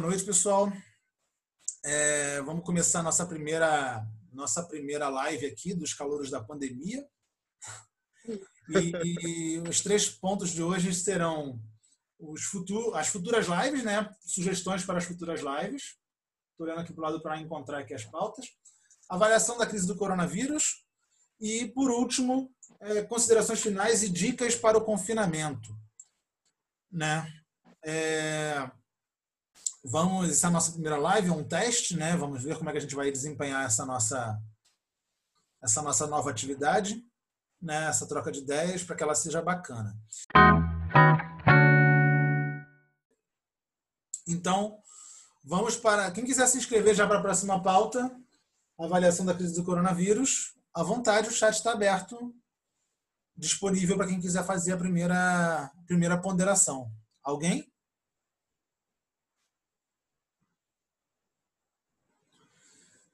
noite, pessoal. É, vamos começar nossa primeira nossa primeira live aqui dos calouros da pandemia. E, e os três pontos de hoje serão os futur, as futuras lives, né? Sugestões para as futuras lives. Estou olhando aqui para o lado para encontrar aqui as pautas. Avaliação da crise do coronavírus. E, por último, é, considerações finais e dicas para o confinamento. Né? É, vamos, essa é a nossa primeira live, é um teste, né? Vamos ver como é que a gente vai desempenhar essa nossa, essa nossa nova atividade, né? Essa troca de ideias para que ela seja bacana. Então, vamos para. Quem quiser se inscrever já para a próxima pauta, avaliação da crise do coronavírus, à vontade, o chat está aberto, disponível para quem quiser fazer a primeira, primeira ponderação. Alguém?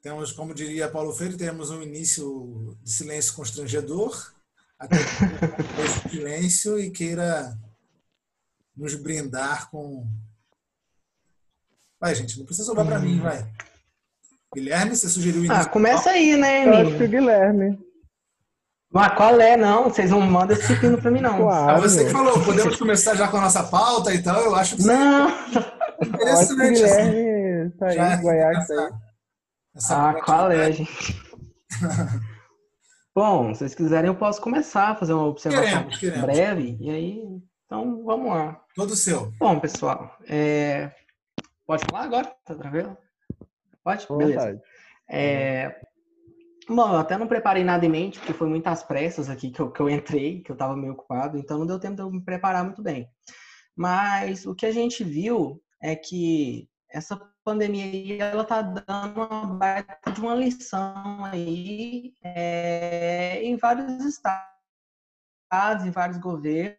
Temos, como diria Paulo Freire, temos um início de silêncio constrangedor, até que silêncio e queira nos brindar com. Vai, gente, não precisa sobrar para mim, vai. Guilherme, você sugeriu o início? Ah, começa aí, né, Emílio? Eu acho que o Guilherme. Mas qual é, não? Vocês não mandam esse pino para mim, não. Claro. Ah, você que falou, podemos começar já com a nossa pauta e tal, eu acho que Não! Interessante, Guilherme assim. tá aí, já Goiás, essa, essa ah, qual é, gente? Bom, se vocês quiserem, eu posso começar a fazer uma observação queremos, queremos. breve. E aí, então, vamos lá. Todo seu. Bom, pessoal, é... pode falar agora? Tá tranquilo? Pode? Beleza. É... Bom, eu até não preparei nada em mente, porque foi muitas pressas aqui que eu, que eu entrei, que eu estava meio ocupado, então não deu tempo de eu me preparar muito bem. Mas o que a gente viu é que essa pandemia aí, ela tá dando uma baita de uma lição aí é, em vários estados, em vários governos,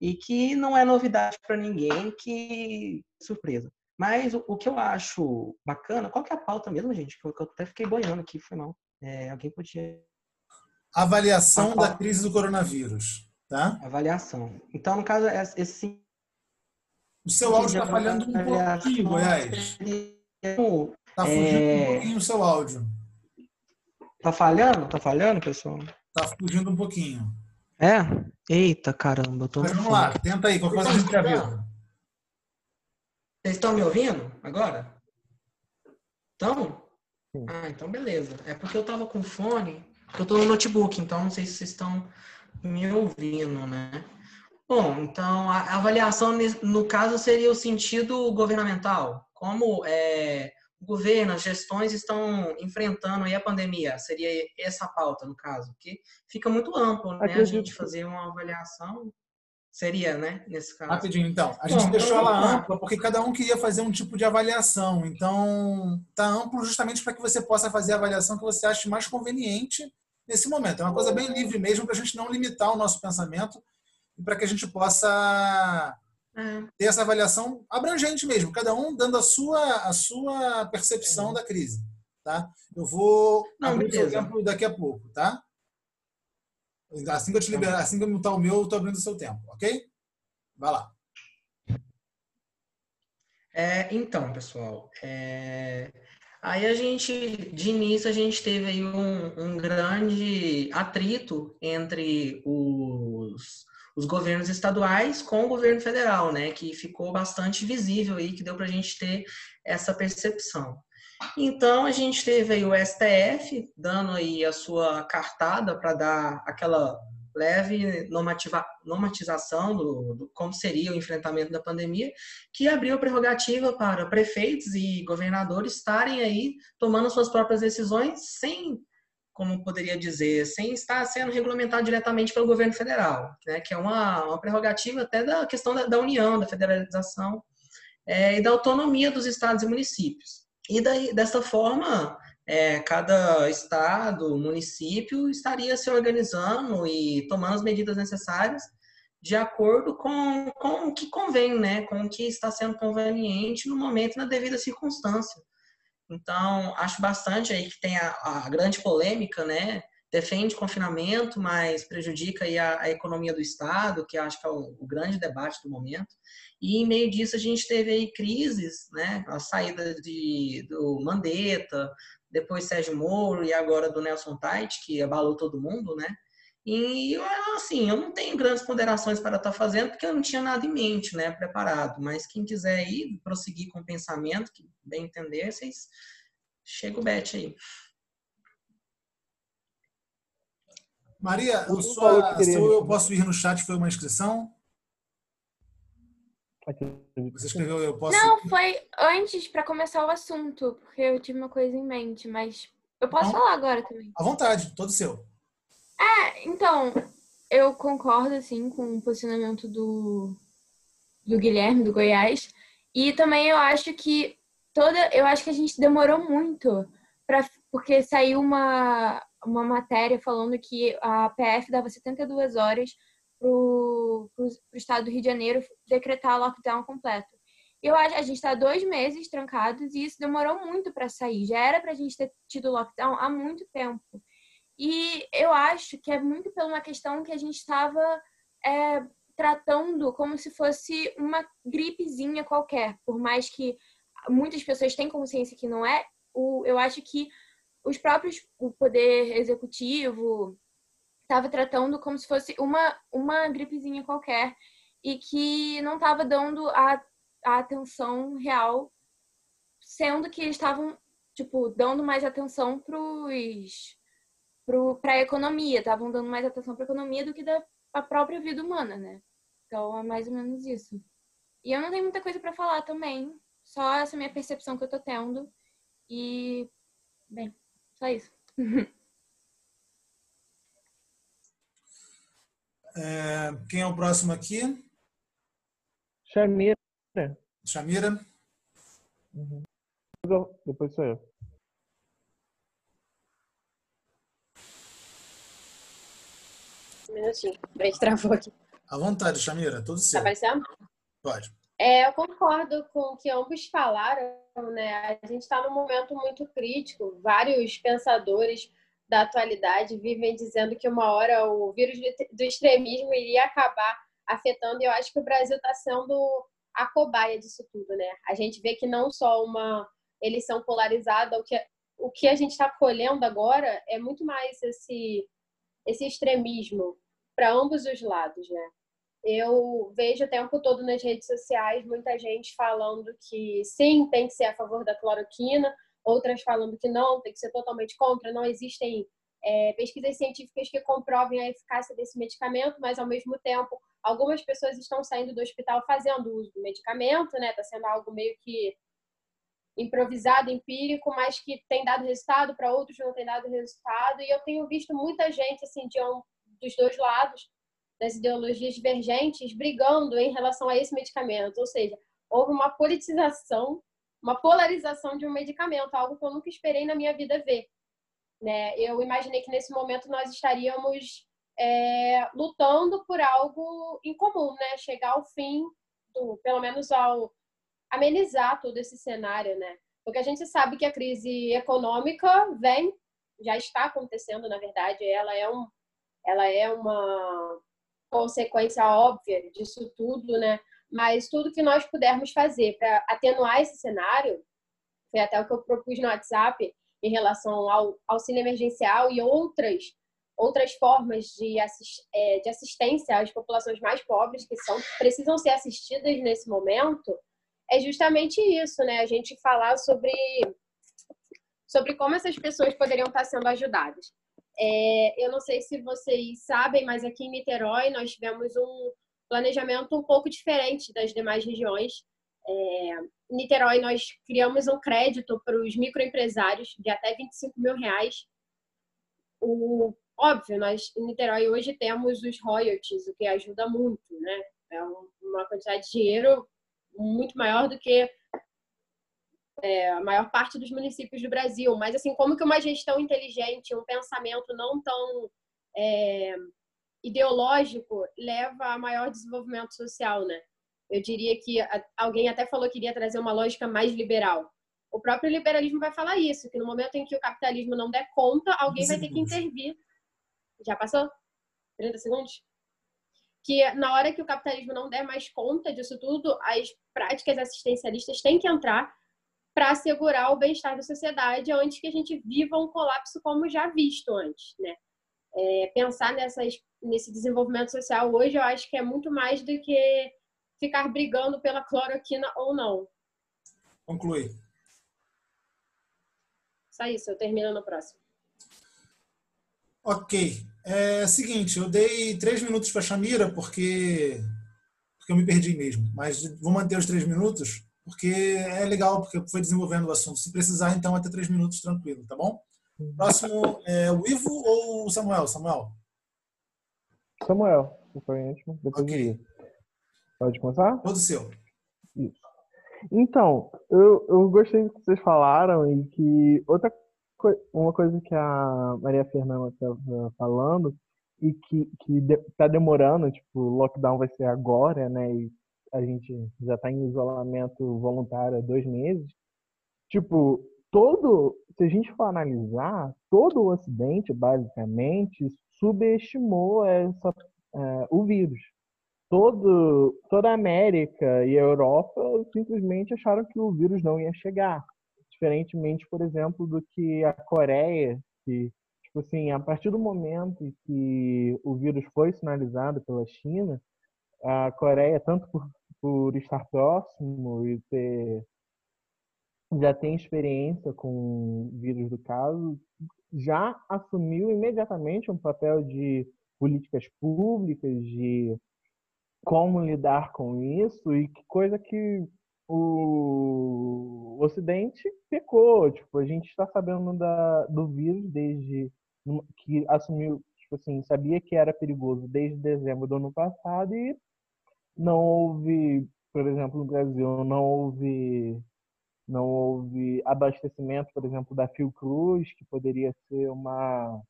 e que não é novidade para ninguém, que surpresa. Mas o, o, que eu acho bacana, qual que é a pauta mesmo, gente? Que eu, que eu até fiquei boiando aqui, foi mal. É, alguém podia. Avaliação da crise do coronavírus, tá? Avaliação. Então, no caso, esse. O seu áudio está falhando um pouquinho, Goiás. Está fugindo é... um pouquinho o seu áudio. Tá falhando? Tá falhando, pessoal? Tá fugindo um pouquinho. É? Eita, caramba, tô Mas vamos lá, tenta aí, qualquer coisa a gente já viu. Vocês estão me ouvindo agora? Estão? Ah, então beleza. É porque eu tava com fone, eu tô no notebook, então não sei se vocês estão me ouvindo, né? Bom, então a avaliação no caso seria o sentido governamental. Como é, o governo, as gestões estão enfrentando aí a pandemia? Seria essa a pauta, no caso, que fica muito amplo, né? A gente fazer uma avaliação Seria, né? Nesse caso. Rapidinho, então. A gente Bom, deixou ela ampla porque cada um queria fazer um tipo de avaliação. Então, tá amplo justamente para que você possa fazer a avaliação que você ache mais conveniente nesse momento. É uma coisa bem livre mesmo para a gente não limitar o nosso pensamento e para que a gente possa é. ter essa avaliação abrangente mesmo, cada um dando a sua, a sua percepção é. da crise. Tá? Eu vou não, abrir o exemplo daqui a pouco, tá? Assim que eu te liberar, assim que eu mutar o meu, eu estou abrindo o seu tempo, ok? Vai lá. É, então, pessoal, é... aí a gente, de início, a gente teve aí um, um grande atrito entre os, os governos estaduais com o governo federal, né? Que ficou bastante visível aí, que deu para a gente ter essa percepção. Então a gente teve aí o STF dando aí a sua cartada para dar aquela leve normativa, normatização do, do, como seria o enfrentamento da pandemia, que abriu a prerrogativa para prefeitos e governadores estarem aí tomando suas próprias decisões sem, como poderia dizer, sem estar sendo regulamentado diretamente pelo governo federal, né, que é uma, uma prerrogativa até da questão da, da união, da federalização é, e da autonomia dos estados e municípios. E daí, dessa forma, é, cada estado, município estaria se organizando e tomando as medidas necessárias de acordo com, com o que convém, né? com o que está sendo conveniente no momento e na devida circunstância. Então, acho bastante aí que tem a, a grande polêmica, né? defende confinamento, mas prejudica aí a, a, economia do Estado, que acho que é o, o, grande debate do momento. E em meio disso a gente teve aí crises, né? A saída de, do Mandetta, depois Sérgio Moro e agora do Nelson Tait, que abalou todo mundo, né? E assim, eu não tenho grandes ponderações para estar fazendo, porque eu não tinha nada em mente, né, preparado. Mas quem quiser ir, prosseguir com o pensamento, que bem entender, vocês chega o bet aí. Maria, o sua, seu eu posso ir no chat foi uma inscrição? Você escreveu eu posso. Não, foi antes para começar o assunto, porque eu tive uma coisa em mente, mas eu posso falar agora também. À vontade, todo seu. É, então, eu concordo, assim, com o posicionamento do, do Guilherme, do Goiás. E também eu acho que toda. Eu acho que a gente demorou muito para porque saiu uma, uma matéria falando que a PF dava 72 horas para o estado do Rio de Janeiro decretar lockdown completo. Eu acho a gente está dois meses trancados e isso demorou muito para sair. Já era para a gente ter tido lockdown há muito tempo. E eu acho que é muito pela uma questão que a gente estava é, tratando como se fosse uma gripezinha qualquer. Por mais que muitas pessoas tenham consciência que não é, o, eu acho que os próprios, o poder executivo estava tratando como se fosse uma, uma gripezinha qualquer e que não estava dando a, a atenção real, sendo que eles estavam, tipo, dando mais atenção para os para a economia, estavam dando mais atenção para a economia do que da a própria vida humana, né? Então é mais ou menos isso. E eu não tenho muita coisa para falar também, só essa minha percepção que eu tô tendo. E, bem, só isso. É, quem é o próximo aqui? Chamira. Chamira. Uhum. Depois sou eu. Um minutinho. Peraí, travou aqui. À vontade, Chamira, tudo certo. Tá aparecendo? Pode. É, eu concordo com o que ambos falaram, né? A gente está num momento muito crítico. Vários pensadores da atualidade vivem dizendo que uma hora o vírus do extremismo iria acabar afetando, e eu acho que o Brasil está sendo a cobaia disso tudo, né? A gente vê que não só uma eleição polarizada, o que, o que a gente está colhendo agora é muito mais esse esse extremismo para ambos os lados, né? Eu vejo o tempo todo nas redes sociais muita gente falando que sim, tem que ser a favor da cloroquina, outras falando que não, tem que ser totalmente contra. Não existem é, pesquisas científicas que comprovem a eficácia desse medicamento, mas ao mesmo tempo, algumas pessoas estão saindo do hospital fazendo uso do medicamento, né? Está sendo algo meio que improvisado, empírico, mas que tem dado resultado, para outros não tem dado resultado. E eu tenho visto muita gente, assim, de um, dos dois lados, das ideologias divergentes, brigando em relação a esse medicamento. Ou seja, houve uma politização, uma polarização de um medicamento, algo que eu nunca esperei na minha vida ver. Né? Eu imaginei que nesse momento nós estaríamos é, lutando por algo em comum, né? Chegar ao fim, do, pelo menos ao amenizar todo esse cenário, né? Porque a gente sabe que a crise econômica vem, já está acontecendo, na verdade, ela é um, ela é uma consequência óbvia disso tudo, né? Mas tudo que nós pudermos fazer para atenuar esse cenário, foi até o que eu propus no WhatsApp em relação ao auxílio emergencial e outras outras formas de, assist, é, de assistência às populações mais pobres que são precisam ser assistidas nesse momento, é justamente isso, né? A gente falar sobre, sobre como essas pessoas poderiam estar sendo ajudadas. É, eu não sei se vocês sabem, mas aqui em Niterói nós tivemos um planejamento um pouco diferente das demais regiões. É, em Niterói nós criamos um crédito para os microempresários de até 25 mil reais. O, óbvio, nós em Niterói hoje temos os royalties, o que ajuda muito, né? É uma quantidade de dinheiro muito maior do que é, a maior parte dos municípios do Brasil. Mas, assim, como que uma gestão inteligente, um pensamento não tão é, ideológico leva a maior desenvolvimento social, né? Eu diria que alguém até falou que iria trazer uma lógica mais liberal. O próprio liberalismo vai falar isso, que no momento em que o capitalismo não der conta, alguém vai ter que intervir Já passou? 30 segundos? Que na hora que o capitalismo não der mais conta disso tudo, as práticas assistencialistas têm que entrar para assegurar o bem-estar da sociedade antes que a gente viva um colapso como já visto antes, né? É, pensar nessas, nesse desenvolvimento social hoje, eu acho que é muito mais do que ficar brigando pela cloroquina ou não. Conclui. Só isso, eu termino no próximo. Ok. É seguinte, eu dei três minutos para a Chamira porque, porque eu me perdi mesmo. Mas vou manter os três minutos porque é legal, porque foi desenvolvendo o assunto. Se precisar, então, até três minutos tranquilo, tá bom? Próximo é o Ivo ou o Samuel? Samuel. Samuel, foi último, depois okay. Pode começar? Todo seu. Isso. Então, eu, eu gostei do que vocês falaram e que outra uma coisa que a Maria Fernanda estava falando e que, que tá demorando, tipo, o lockdown vai ser agora, né? E a gente já está em isolamento voluntário há dois meses. Tipo, todo, se a gente for analisar, todo o Ocidente, basicamente, subestimou essa, uh, o vírus todo, toda a América e a Europa simplesmente acharam que o vírus não ia chegar. Diferentemente, por exemplo, do que a Coreia, que, tipo assim, a partir do momento que o vírus foi sinalizado pela China, a Coreia, tanto por, por estar próximo e ter já tem experiência com vírus do caso, já assumiu imediatamente um papel de políticas públicas, de como lidar com isso e que coisa que o Ocidente pecou. Tipo, a gente está sabendo da, do vírus desde que assumiu, tipo assim, sabia que era perigoso desde dezembro do ano passado e não houve, por exemplo, no Brasil, não houve não houve abastecimento, por exemplo, da Fiocruz, que poderia ser uma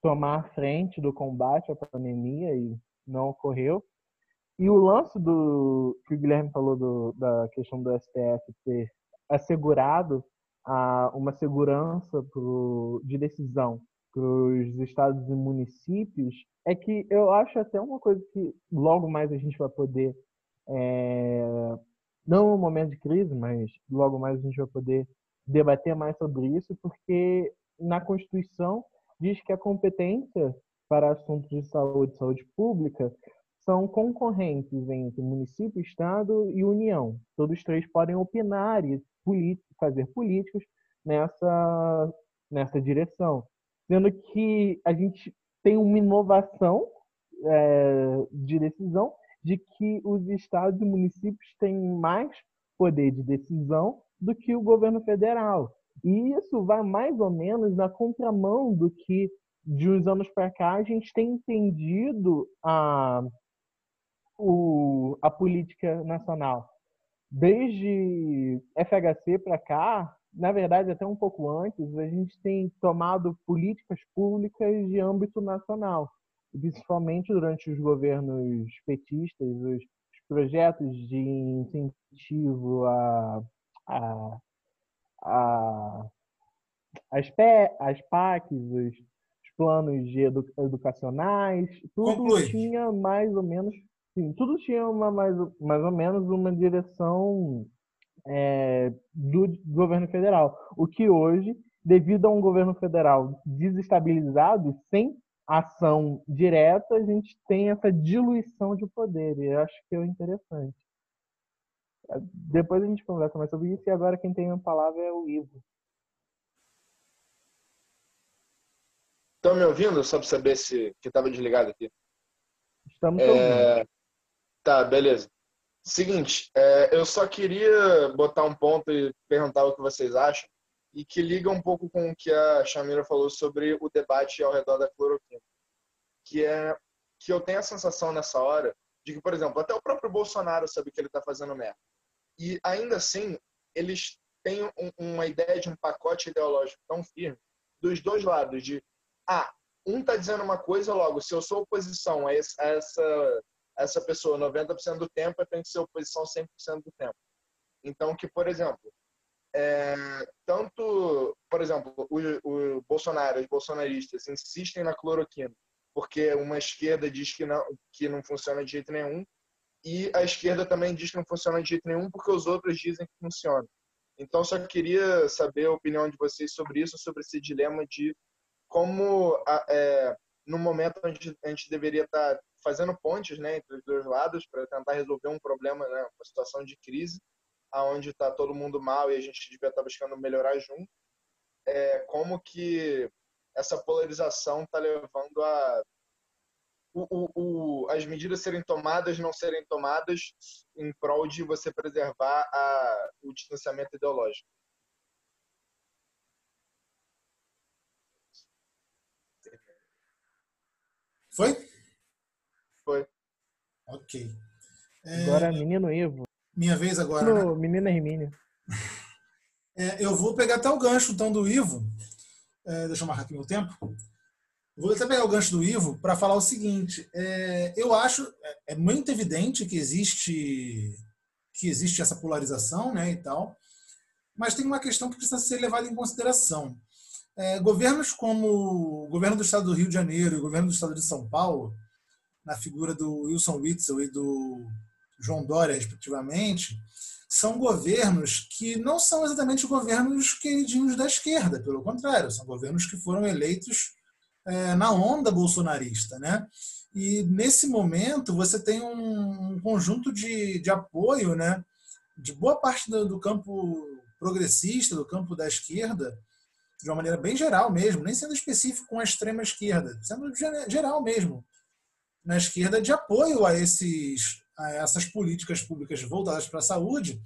tomar a frente do combate à pandemia e não ocorreu. E o lance do que o Guilherme falou do, da questão do STF ter assegurado a, uma segurança pro, de decisão para os estados e municípios é que eu acho até uma coisa que logo mais a gente vai poder, é, não no momento de crise, mas logo mais a gente vai poder debater mais sobre isso, porque na Constituição diz que a competência para assuntos de saúde, saúde pública, são concorrentes entre município, estado e União. Todos três podem opinar e fazer políticas nessa, nessa direção. Sendo que a gente tem uma inovação é, de decisão de que os estados e municípios têm mais poder de decisão do que o governo federal. E isso vai mais ou menos na contramão do que de uns anos para cá a gente tem entendido a, o, a política nacional. Desde FHC para cá, na verdade até um pouco antes, a gente tem tomado políticas públicas de âmbito nacional, principalmente durante os governos petistas, os, projetos de incentivo a, a, a as, as PACs, os planos de edu educacionais, tudo Conclui. tinha mais ou menos, sim, tudo tinha uma mais, mais ou menos uma direção é, do governo federal. O que hoje, devido a um governo federal desestabilizado, sem ação direta, a gente tem essa diluição de poder. E eu acho que é interessante. Depois a gente conversa mais sobre isso. E agora quem tem a palavra é o Ivo. Estão me ouvindo? Só para saber se que estava desligado aqui. Estamos é... ouvindo. Tá, beleza. Seguinte, é, eu só queria botar um ponto e perguntar o que vocês acham e que liga um pouco com o que a Chamira falou sobre o debate ao redor da cloroquina, que é que eu tenho a sensação nessa hora de que, por exemplo, até o próprio Bolsonaro sabe que ele está fazendo merda. E ainda assim, eles têm um, uma ideia de um pacote ideológico tão firme dos dois lados, de ah, um está dizendo uma coisa, logo, se eu sou oposição a essa, essa pessoa 90% do tempo, eu tenho que ser oposição 100% do tempo. Então, que, por exemplo, é, tanto, por exemplo, o, o Bolsonaro, os bolsonaristas insistem na cloroquina, porque uma esquerda diz que não, que não funciona de jeito nenhum, e a esquerda também diz que não funciona de jeito nenhum porque os outros dizem que funciona. Então, só queria saber a opinião de vocês sobre isso, sobre esse dilema de como, é, no momento onde a gente deveria estar fazendo pontes né, entre os dois lados para tentar resolver um problema, né, uma situação de crise, aonde está todo mundo mal e a gente devia estar buscando melhorar junto, é, como que essa polarização está levando a o, o, o, as medidas serem tomadas não serem tomadas em prol de você preservar a, o distanciamento ideológico. Foi? Foi. Ok. É... Agora, menino Ivo. Minha vez agora. No, né? Menina Hermínio. É, eu vou pegar até o gancho então do Ivo. É, deixa eu marcar aqui meu tempo. Vou até pegar o gancho do Ivo para falar o seguinte. É, eu acho é, é muito evidente que existe que existe essa polarização, né, e tal. Mas tem uma questão que precisa ser levada em consideração. É, governos como o governo do Estado do Rio de Janeiro e o governo do Estado de São Paulo, na figura do Wilson Witzel e do João Dória, respectivamente, são governos que não são exatamente governos queridinhos da esquerda, pelo contrário, são governos que foram eleitos é, na onda bolsonarista, né? E nesse momento você tem um, um conjunto de, de apoio, né? De boa parte do, do campo progressista, do campo da esquerda, de uma maneira bem geral mesmo, nem sendo específico com a extrema esquerda, sendo geral mesmo, na esquerda de apoio a esses a essas políticas públicas voltadas para a saúde,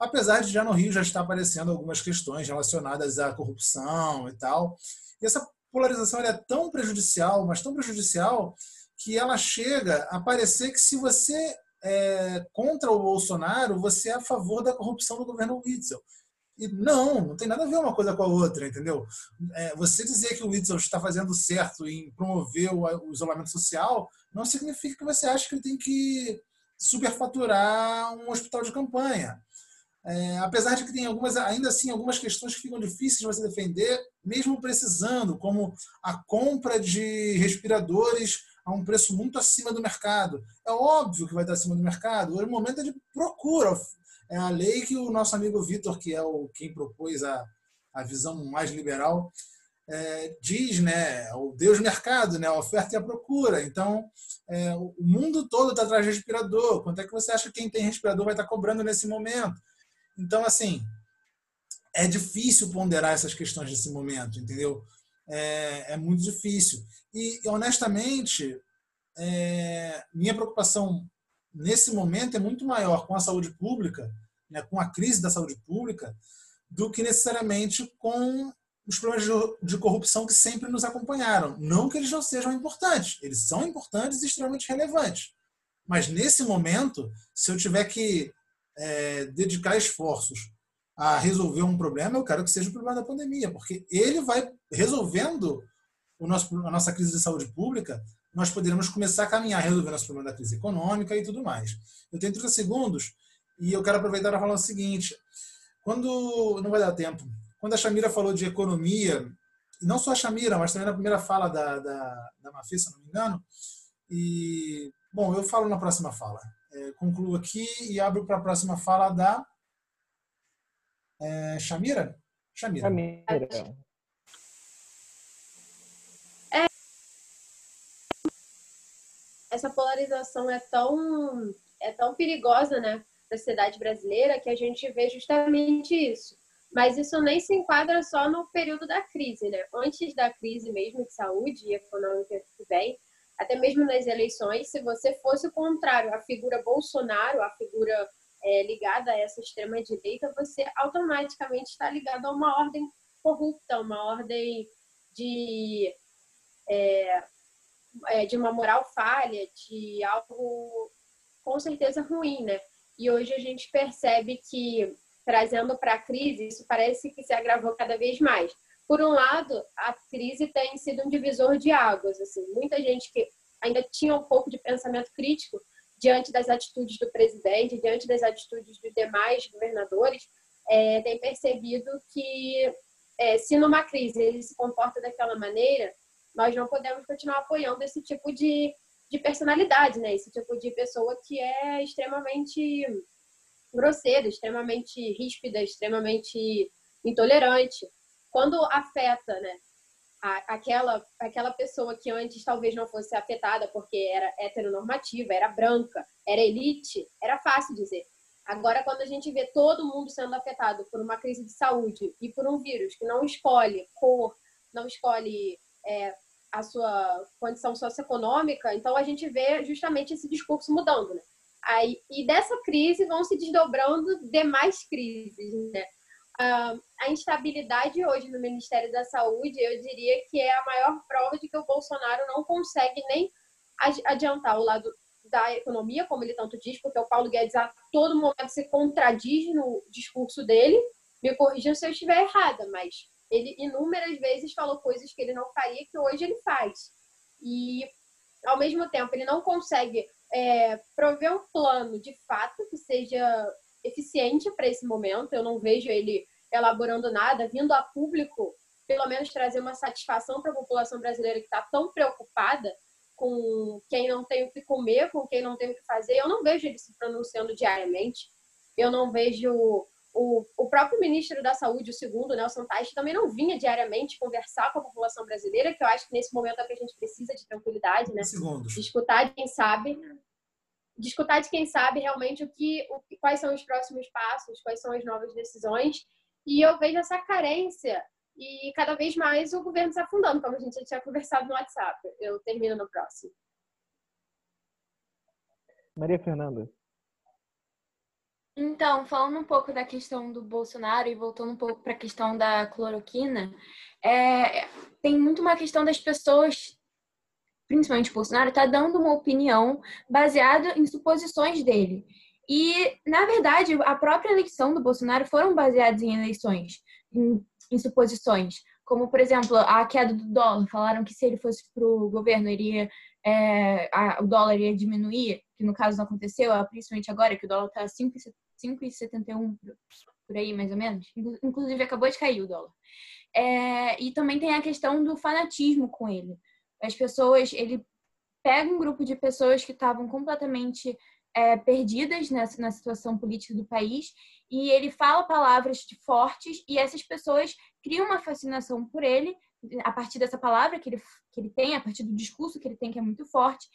apesar de já no Rio já estar aparecendo algumas questões relacionadas à corrupção e tal. E essa polarização é tão prejudicial, mas tão prejudicial, que ela chega a parecer que se você é contra o Bolsonaro, você é a favor da corrupção do governo Witzel. E não, não tem nada a ver uma coisa com a outra, entendeu? É, você dizer que o Witzel está fazendo certo em promover o, isolamento social não significa que você acha que ele tem que superfaturar um hospital de campanha. É, apesar de que tem algumas, ainda assim, algumas questões que ficam difíceis de você defender, mesmo precisando, como a compra de respiradores a um preço muito acima do mercado. É óbvio que vai estar acima do mercado. O momento é de procura. É a lei que o nosso amigo Vitor, que é o quem propôs a, a visão mais liberal, é, diz, né, o Deus mercado, né, a oferta e a procura. Então, é, o mundo todo está atrás de respirador. Quanto é que você acha que quem tem respirador vai estar cobrando nesse momento? Então, assim, é difícil ponderar essas questões nesse momento, entendeu? É, é muito difícil. E, honestamente, é, minha preocupação nesse momento é muito maior com a saúde pública, né, com a crise da saúde pública, do que necessariamente com os problemas de corrupção que sempre nos acompanharam. Não que eles não sejam importantes, eles são importantes e extremamente relevantes. Mas nesse momento, se eu tiver que é, dedicar esforços a resolver um problema, eu quero que seja o problema da pandemia, porque ele vai resolvendo o nosso, a nossa crise de saúde pública, nós poderemos começar a caminhar resolvendo nosso problema da crise econômica e tudo mais. Eu tenho 30 segundos e eu quero aproveitar para falar o seguinte: quando não vai dar tempo, quando a Chamira falou de economia, e não só a Chamira, mas também na primeira fala da, da, da Mafê, se não me engano, e, bom, eu falo na próxima fala é, concluo aqui e abro para a próxima fala da é, Shamira. Shamira. Shamira. É, essa polarização é tão, é tão perigosa né, na sociedade brasileira que a gente vê justamente isso. Mas isso nem se enquadra só no período da crise, né? Antes da crise mesmo de saúde e econômica que vem, até mesmo nas eleições, se você fosse o contrário, a figura Bolsonaro, a figura é, ligada a essa extrema-direita, você automaticamente está ligado a uma ordem corrupta, uma ordem de, é, é, de uma moral falha, de algo com certeza ruim, né? E hoje a gente percebe que, trazendo para a crise, isso parece que se agravou cada vez mais por um lado, a crise tem sido um divisor de águas. Assim, muita gente que ainda tinha um pouco de pensamento crítico diante das atitudes do presidente, diante das atitudes dos demais governadores, é, tem percebido que é, se numa crise ele se comporta daquela maneira, nós não podemos continuar apoiando esse tipo de, de personalidade, né? Esse tipo de pessoa que é extremamente grosseira, extremamente ríspida, extremamente intolerante. Quando afeta, né? aquela, aquela pessoa que antes talvez não fosse afetada porque era heteronormativa, era branca, era elite, era fácil dizer. Agora, quando a gente vê todo mundo sendo afetado por uma crise de saúde e por um vírus que não escolhe cor, não escolhe é, a sua condição socioeconômica, então a gente vê justamente esse discurso mudando, né? Aí, e dessa crise vão se desdobrando demais crises, né? a instabilidade hoje no Ministério da Saúde, eu diria que é a maior prova de que o Bolsonaro não consegue nem adiantar o lado da economia, como ele tanto diz, porque o Paulo Guedes a todo momento se contradiz no discurso dele. Me corrijam se eu estiver errada, mas ele inúmeras vezes falou coisas que ele não faria que hoje ele faz. E, ao mesmo tempo, ele não consegue é, prover um plano de fato que seja eficiente para esse momento. Eu não vejo ele elaborando nada, vindo a público, pelo menos trazer uma satisfação para a população brasileira que está tão preocupada com quem não tem o que comer, com quem não tem o que fazer. Eu não vejo ele se pronunciando diariamente. Eu não vejo o, o próprio ministro da Saúde, o segundo, Nelson Teich, também não vinha diariamente conversar com a população brasileira, que eu acho que nesse momento é que a gente precisa de tranquilidade, né? Segundos. De escutar de quem sabe, de escutar de quem sabe realmente o que, o, quais são os próximos passos, quais são as novas decisões. E eu vejo essa carência e cada vez mais o governo se afundando, como a gente já tinha conversado no WhatsApp. Eu termino no próximo. Maria Fernanda. Então, falando um pouco da questão do Bolsonaro e voltando um pouco para a questão da cloroquina, é, tem muito uma questão das pessoas, principalmente o Bolsonaro, tá dando uma opinião baseada em suposições dele. E, na verdade, a própria eleição do Bolsonaro foram baseadas em eleições, em, em suposições. Como, por exemplo, a queda do dólar. Falaram que se ele fosse para o governo, iria, é, a, o dólar ia diminuir, que no caso não aconteceu, principalmente agora, que o dólar está 5,71 por aí, mais ou menos. Inclusive, acabou de cair o dólar. É, e também tem a questão do fanatismo com ele. As pessoas, ele pega um grupo de pessoas que estavam completamente é, perdidas nessa, na situação política do país e ele fala palavras fortes e essas pessoas criam uma fascinação por ele a partir dessa palavra que ele, que ele tem, a partir do discurso que ele tem, que é muito forte,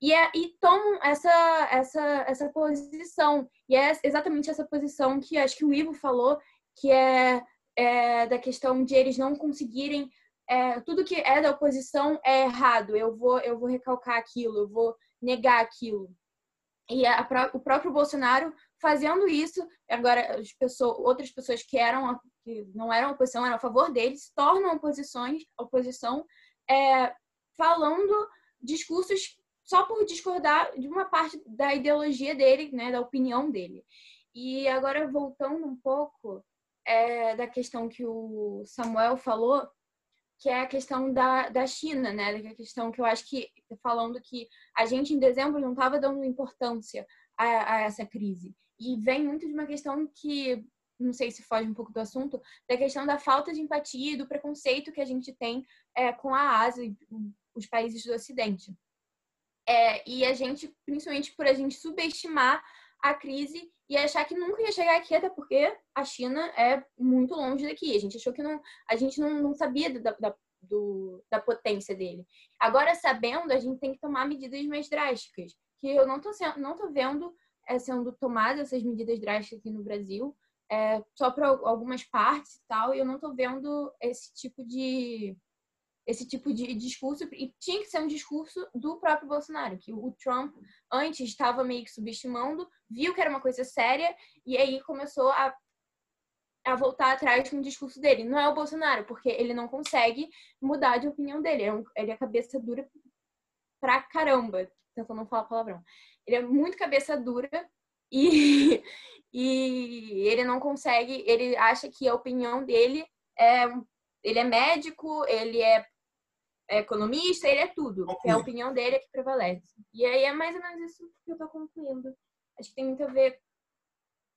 e, é, e tomam essa, essa, essa posição. E é exatamente essa posição que acho que o Ivo falou, que é, é da questão de eles não conseguirem. É, tudo que é da oposição é errado, eu vou, eu vou recalcar aquilo, eu vou negar aquilo e a, o próprio Bolsonaro fazendo isso, agora as pessoas, outras pessoas que eram que não eram oposição, eram a favor deles, tornam oposições, oposição, é, falando discursos só por discordar de uma parte da ideologia dele, né, da opinião dele. E agora voltando um pouco é, da questão que o Samuel falou, que é a questão da, da China, né? Que é a questão que eu acho que falando que a gente em dezembro não estava dando importância a, a, essa crise. E vem muito de uma questão que não sei se foge um pouco do assunto, da questão da falta de empatia e do preconceito que a gente tem é, com a Ásia e os países do Ocidente. É, e a gente, principalmente por a gente subestimar a crise e achar que nunca ia chegar aqui, até porque a China é muito longe daqui. A gente achou que não, a gente não, não sabia da, da, do, da potência dele. Agora, sabendo, a gente tem que tomar medidas mais drásticas, que eu não tô, não tô vendo é, sendo tomadas essas medidas drásticas aqui no Brasil, é, só para algumas partes e tal, e eu não tô vendo esse tipo de esse tipo de discurso e tinha que ser um discurso do próprio Bolsonaro, que o Trump antes estava meio que subestimando, viu que era uma coisa séria e aí começou a a voltar atrás com o discurso dele. Não é o Bolsonaro, porque ele não consegue mudar de opinião dele. Ele é, ele é cabeça dura pra caramba. Tentando não falar palavrão. Ele é muito cabeça dura e, e ele não consegue. Ele acha que a opinião dele é. Ele é médico, ele é é economista, ele é tudo. É a opinião dele é que prevalece. E aí é mais ou menos isso que eu tô concluindo. Acho que tem muito a ver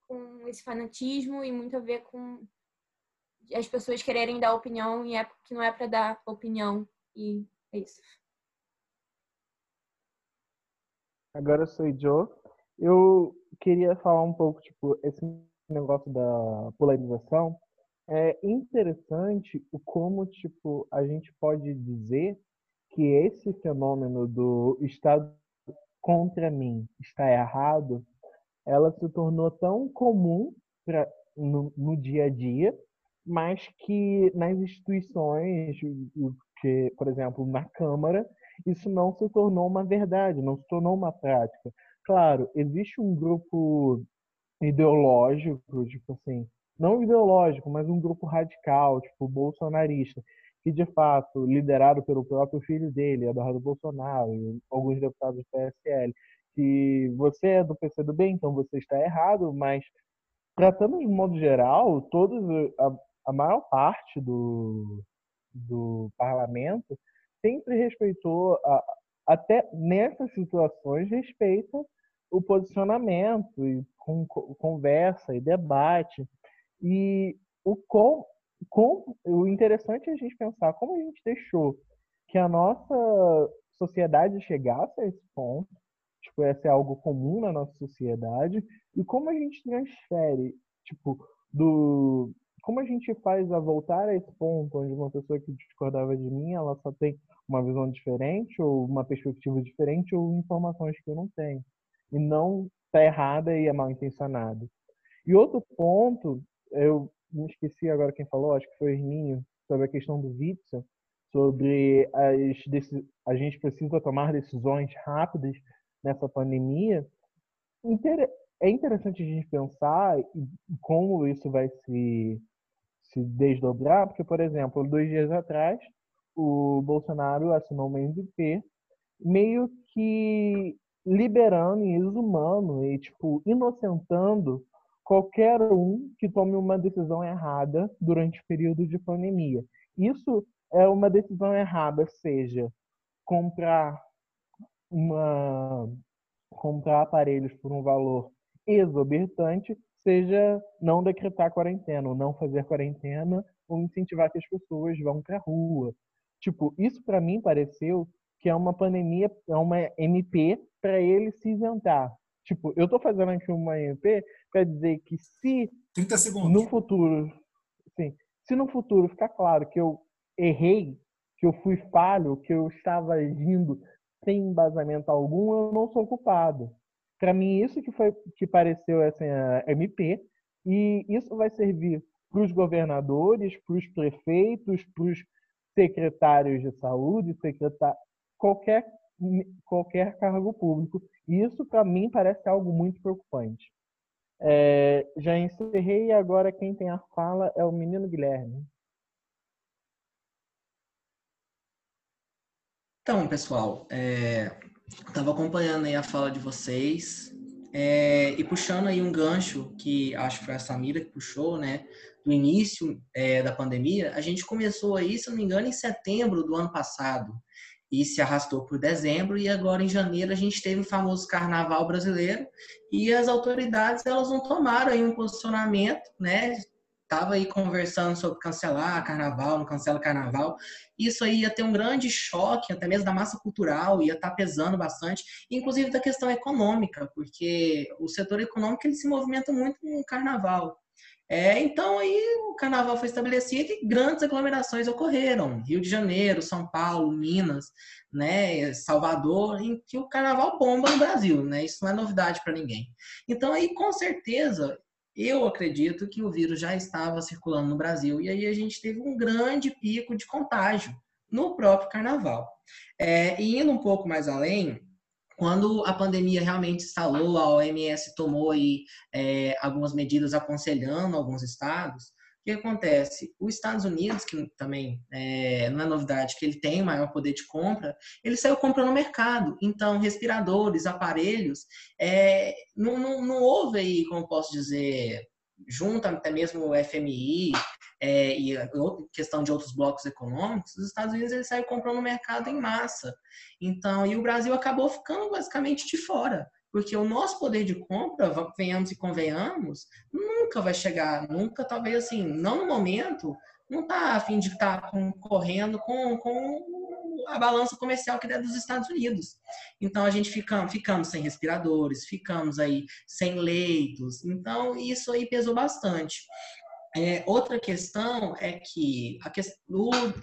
com esse fanatismo e muito a ver com as pessoas quererem dar opinião em época que não é para dar opinião. E é isso. Agora eu sou o Joe. Eu queria falar um pouco, tipo, esse negócio da polarização. É interessante o como, tipo, a gente pode dizer que esse fenômeno do Estado contra mim está errado, ela se tornou tão comum pra, no, no dia a dia, mas que nas instituições, que, por exemplo, na Câmara, isso não se tornou uma verdade, não se tornou uma prática. Claro, existe um grupo ideológico, tipo assim, não ideológico, mas um grupo radical, tipo bolsonarista, que de fato, liderado pelo próprio filho dele, Eduardo Bolsonaro, e alguns deputados do PSL, que você é do PCdoB, então você está errado, mas tratando de modo geral, todos a, a maior parte do, do parlamento sempre respeitou, até nessas situações, respeita o posicionamento e conversa e debate. E o com, com, o interessante é a gente pensar como a gente deixou que a nossa sociedade chegasse a esse ponto, tipo, esse é algo comum na nossa sociedade, e como a gente transfere, tipo, do como a gente faz a voltar a esse ponto onde uma pessoa que discordava de mim, ela só tem uma visão diferente ou uma perspectiva diferente ou informações que eu não tenho e não está errada e é mal intencionada. E outro ponto, eu me esqueci agora quem falou, acho que foi o Irminho, sobre a questão do Witzel, sobre as a gente precisa tomar decisões rápidas nessa pandemia. É interessante a gente pensar como isso vai se, se desdobrar, porque, por exemplo, dois dias atrás, o Bolsonaro assinou uma MVP meio que liberando e exumando e, tipo, inocentando qualquer um que tome uma decisão errada durante o período de pandemia. Isso é uma decisão errada, seja comprar uma comprar aparelhos por um valor exorbitante, seja não decretar quarentena, ou não fazer quarentena, ou incentivar que as pessoas vão para a rua. Tipo, isso para mim pareceu que é uma pandemia, é uma MP para ele se isentar. Tipo, eu tô fazendo aqui uma MP para dizer que se 30 segundos. no futuro, sim, se no futuro ficar claro que eu errei, que eu fui falho, que eu estava agindo sem embasamento algum, eu não sou culpado. Para mim isso que foi que pareceu essa MP e isso vai servir para os governadores, para os prefeitos, para os secretários de saúde, secretário, qualquer qualquer cargo público. E isso, para mim, parece algo muito preocupante. É, já encerrei e agora quem tem a fala é o menino Guilherme. Então, pessoal, estava acompanhando aí a fala de vocês é, e puxando aí um gancho que acho que foi a Samira que puxou, né? Do início é, da pandemia, a gente começou aí, se não me engano, em setembro do ano passado e se arrastou por dezembro e agora em janeiro a gente teve o famoso carnaval brasileiro e as autoridades elas não tomaram aí um posicionamento, né? Tava aí conversando sobre cancelar carnaval, não cancela carnaval. Isso aí ia ter um grande choque, até mesmo da massa cultural, ia estar tá pesando bastante, inclusive da questão econômica, porque o setor econômico ele se movimenta muito no carnaval. É, então aí o carnaval foi estabelecido e grandes aglomerações ocorreram. Rio de Janeiro, São Paulo, Minas, né, Salvador, em que o carnaval bomba no Brasil, né? Isso não é novidade para ninguém. Então aí com certeza eu acredito que o vírus já estava circulando no Brasil e aí a gente teve um grande pico de contágio no próprio carnaval. É, e indo um pouco mais além, quando a pandemia realmente instalou, a OMS tomou aí, é, algumas medidas aconselhando alguns estados, que acontece? Os Estados Unidos, que também é, não é novidade, que ele tem maior poder de compra, ele saiu comprando no mercado. Então, respiradores, aparelhos, é, não, não, não houve aí, como posso dizer, junto até mesmo o FMI é, e questão de outros blocos econômicos, os Estados Unidos ele saiu comprando no mercado em massa. Então, e o Brasil acabou ficando basicamente de fora. Porque o nosso poder de compra, venhamos e convenhamos, nunca vai chegar, nunca, talvez assim, não no momento, não está a fim de estar tá concorrendo com, com a balança comercial que é dos Estados Unidos. Então a gente fica, ficamos sem respiradores, ficamos aí sem leitos. Então isso aí pesou bastante. É, outra questão é que, a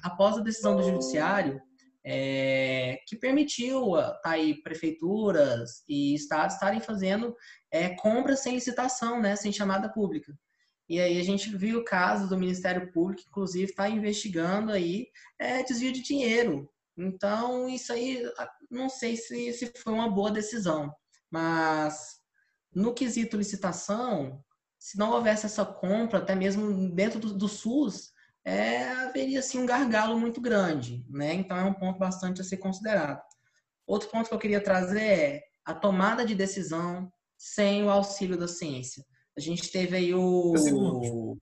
após a decisão do judiciário, é, que permitiu tá aí prefeituras e estados estarem fazendo é, compras sem licitação, né, sem chamada pública. E aí a gente viu o caso do Ministério Público, inclusive está investigando aí é, desvio de dinheiro. Então isso aí não sei se, se foi uma boa decisão, mas no quesito licitação, se não houvesse essa compra, até mesmo dentro do, do SUS, é, haveria assim um gargalo muito grande, né? Então é um ponto bastante a ser considerado. Outro ponto que eu queria trazer é a tomada de decisão sem o auxílio da ciência. A gente teve aí o 30 segundos,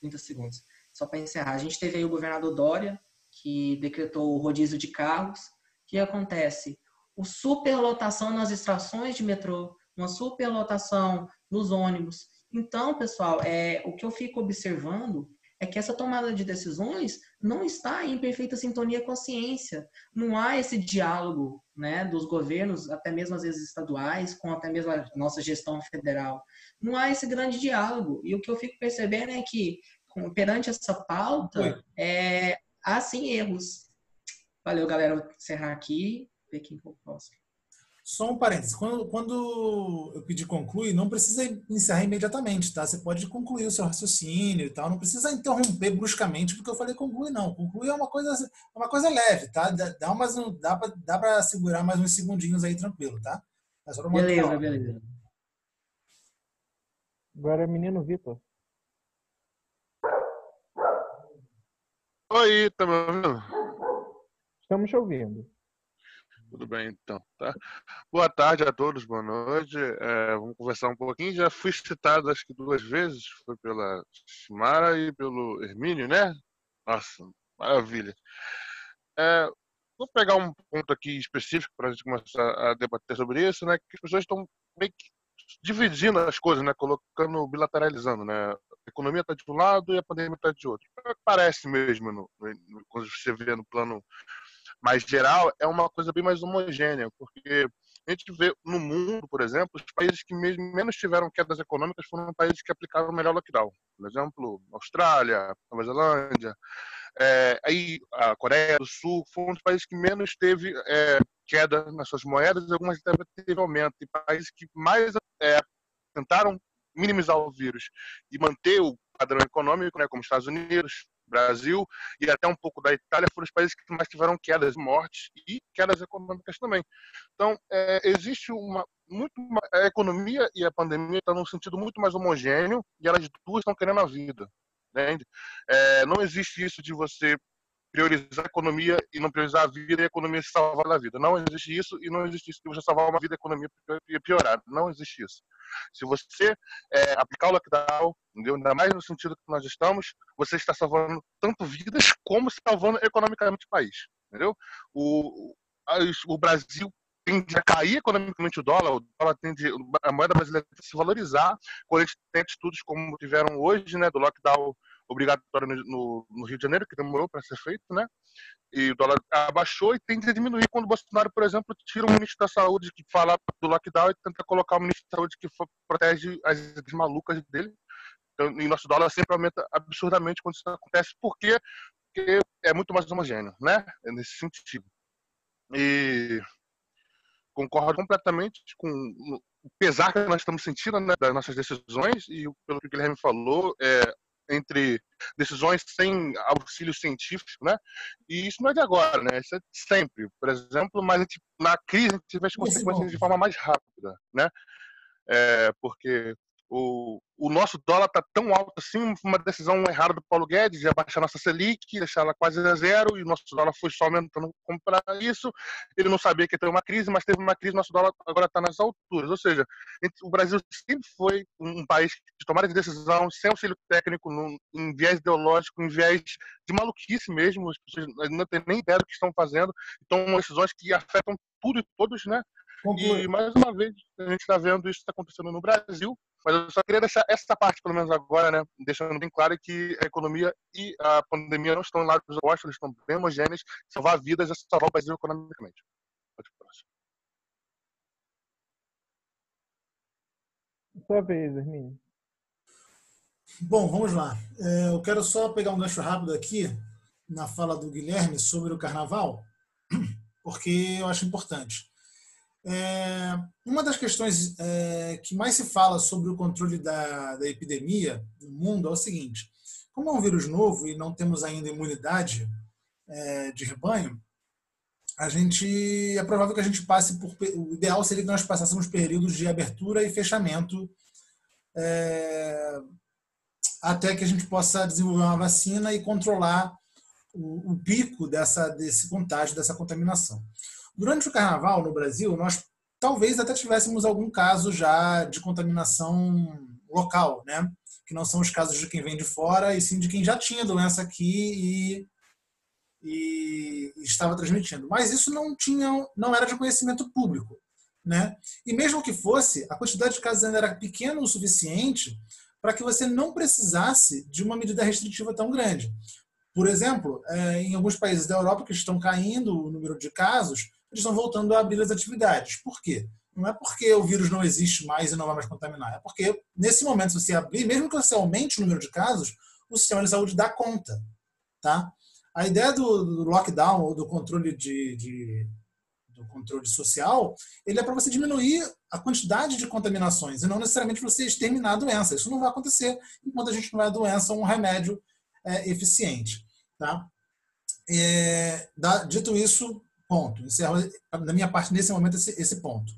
30 segundos. Só para encerrar, a gente teve aí o governador Dória que decretou o rodízio de carros. O que acontece? O superlotação nas estações de metrô, uma superlotação nos ônibus, então, pessoal, é, o que eu fico observando é que essa tomada de decisões não está em perfeita sintonia com a ciência. Não há esse diálogo né, dos governos, até mesmo às vezes estaduais, com até mesmo a nossa gestão federal. Não há esse grande diálogo. E o que eu fico percebendo é que, perante essa pauta, é, há sim erros. Valeu, galera. Vou encerrar aqui. Ver quem eu posso. Só um parênteses. Quando, quando eu pedir concluir, não precisa encerrar imediatamente, tá? Você pode concluir o seu raciocínio e tal. Não precisa interromper bruscamente porque eu falei concluir, não. Concluir é uma coisa, é uma coisa leve, tá? Dá, mais um, dá, pra, dá pra segurar mais uns segundinhos aí tranquilo, tá? É só beleza, beleza. Agora é menino Vitor. Oi, tá me ouvindo? Estamos te ouvindo. Tudo bem, então, tá? Boa tarde a todos, boa noite. É, vamos conversar um pouquinho. Já fui citado acho que duas vezes, foi pela Simara e pelo Hermínio, né? Nossa, maravilha. É, vou pegar um ponto aqui específico para a gente começar a debater sobre isso, né? Que as pessoas estão meio que dividindo as coisas, né? Colocando, bilateralizando, né? A economia está de um lado e a pandemia está de outro. Parece mesmo, no, no, quando você vê no plano mais geral, é uma coisa bem mais homogênea, porque a gente vê no mundo, por exemplo, os países que menos tiveram quedas econômicas foram países que aplicaram melhor lockdown. Por exemplo, Austrália, Nova Zelândia, é, aí a Coreia do Sul foram os países que menos teve é, queda nas suas moedas, algumas até teve aumento. E países que mais é, tentaram minimizar o vírus e manter o padrão econômico, né, como Estados Unidos, Brasil e até um pouco da Itália foram os países que mais tiveram quedas, mortes e quedas econômicas também. Então, é, existe uma muito a economia e a pandemia estão num sentido muito mais homogêneo e elas duas estão querendo a vida. Entende? É, não existe isso de você priorizar a economia e não priorizar a vida e a economia se salvar da vida. Não existe isso e não existe isso de você salvar uma vida a economia piorar. Não existe isso. Se você é, aplicar o lockdown, entendeu? ainda mais no sentido que nós estamos, você está salvando tanto vidas como salvando economicamente o país. Entendeu? O, o Brasil tende a cair economicamente o dólar, o dólar tende, a moeda brasileira tende a se valorizar quando a gente tem atitudes como tiveram hoje, né, do lockdown obrigatório no, no, Rio de Janeiro, que demorou para ser feito, né? E o dólar abaixou e tende a diminuir quando o Bolsonaro, por exemplo, tira o ministro da Saúde que fala do lockdown e tenta colocar o ministro da Saúde que protege as malucas dele. Então, e nosso dólar sempre aumenta absurdamente quando isso acontece, porque, porque é muito mais homogêneo, né? É nesse sentido. E concordo completamente com o pesar que nós estamos sentindo né, das nossas decisões e pelo que o Guilherme falou, é, entre decisões sem auxílio científico, né? E isso não é de agora, né? Isso é sempre. Por exemplo, mas a gente, na crise a gente vê as consequências de forma mais rápida, né? É, porque o, o nosso dólar está tão alto assim, uma decisão errada do Paulo Guedes de abaixar nossa Selic, deixar ela quase a zero, e o nosso dólar foi só aumentando comprar isso. Ele não sabia que ia ter uma crise, mas teve uma crise, nosso dólar agora está nas alturas. Ou seja, o Brasil sempre foi um país de tomada de decisão, sem auxílio técnico, num, em viés ideológico, em viés de maluquice mesmo, as pessoas não têm nem ideia do que estão fazendo, então decisões que afetam tudo e todos, né? Conclui. E, mais uma vez, a gente está vendo isso acontecendo no Brasil, mas eu só queria deixar essa parte, pelo menos agora, né, deixando bem claro que a economia e a pandemia não estão em lados opostos, eles estão bem homogêneos, salvar vidas é salvar o Brasil economicamente. Pode ir próximo. Sua vez, Hermínio. Bom, vamos lá. É, eu quero só pegar um gancho rápido aqui na fala do Guilherme sobre o carnaval, porque eu acho importante. É, uma das questões é, que mais se fala sobre o controle da, da epidemia no mundo é o seguinte: como é um vírus novo e não temos ainda imunidade é, de rebanho, a gente é provável que a gente passe por o ideal seria que nós passássemos períodos de abertura e fechamento é, até que a gente possa desenvolver uma vacina e controlar o, o pico dessa, desse contágio, dessa contaminação. Durante o carnaval no Brasil, nós talvez até tivéssemos algum caso já de contaminação local, né? Que não são os casos de quem vem de fora, e sim de quem já tinha doença aqui e, e estava transmitindo. Mas isso não tinha, não era de conhecimento público, né? E mesmo que fosse, a quantidade de casos ainda era pequena o suficiente para que você não precisasse de uma medida restritiva tão grande. Por exemplo, é, em alguns países da Europa que estão caindo o número de casos, eles estão voltando a abrir as atividades. Por quê? Não é porque o vírus não existe mais e não vai mais contaminar. É porque, nesse momento, se você abrir, mesmo que você aumente o número de casos, o sistema de saúde dá conta. Tá? A ideia do, do lockdown ou do controle de, de do controle social, ele é para você diminuir a quantidade de contaminações e não necessariamente você exterminar a doença. Isso não vai acontecer enquanto a gente não é doença um remédio é, eficiente. Tá? É, da, dito isso, ponto. Encerro, na minha parte, nesse momento, esse, esse ponto.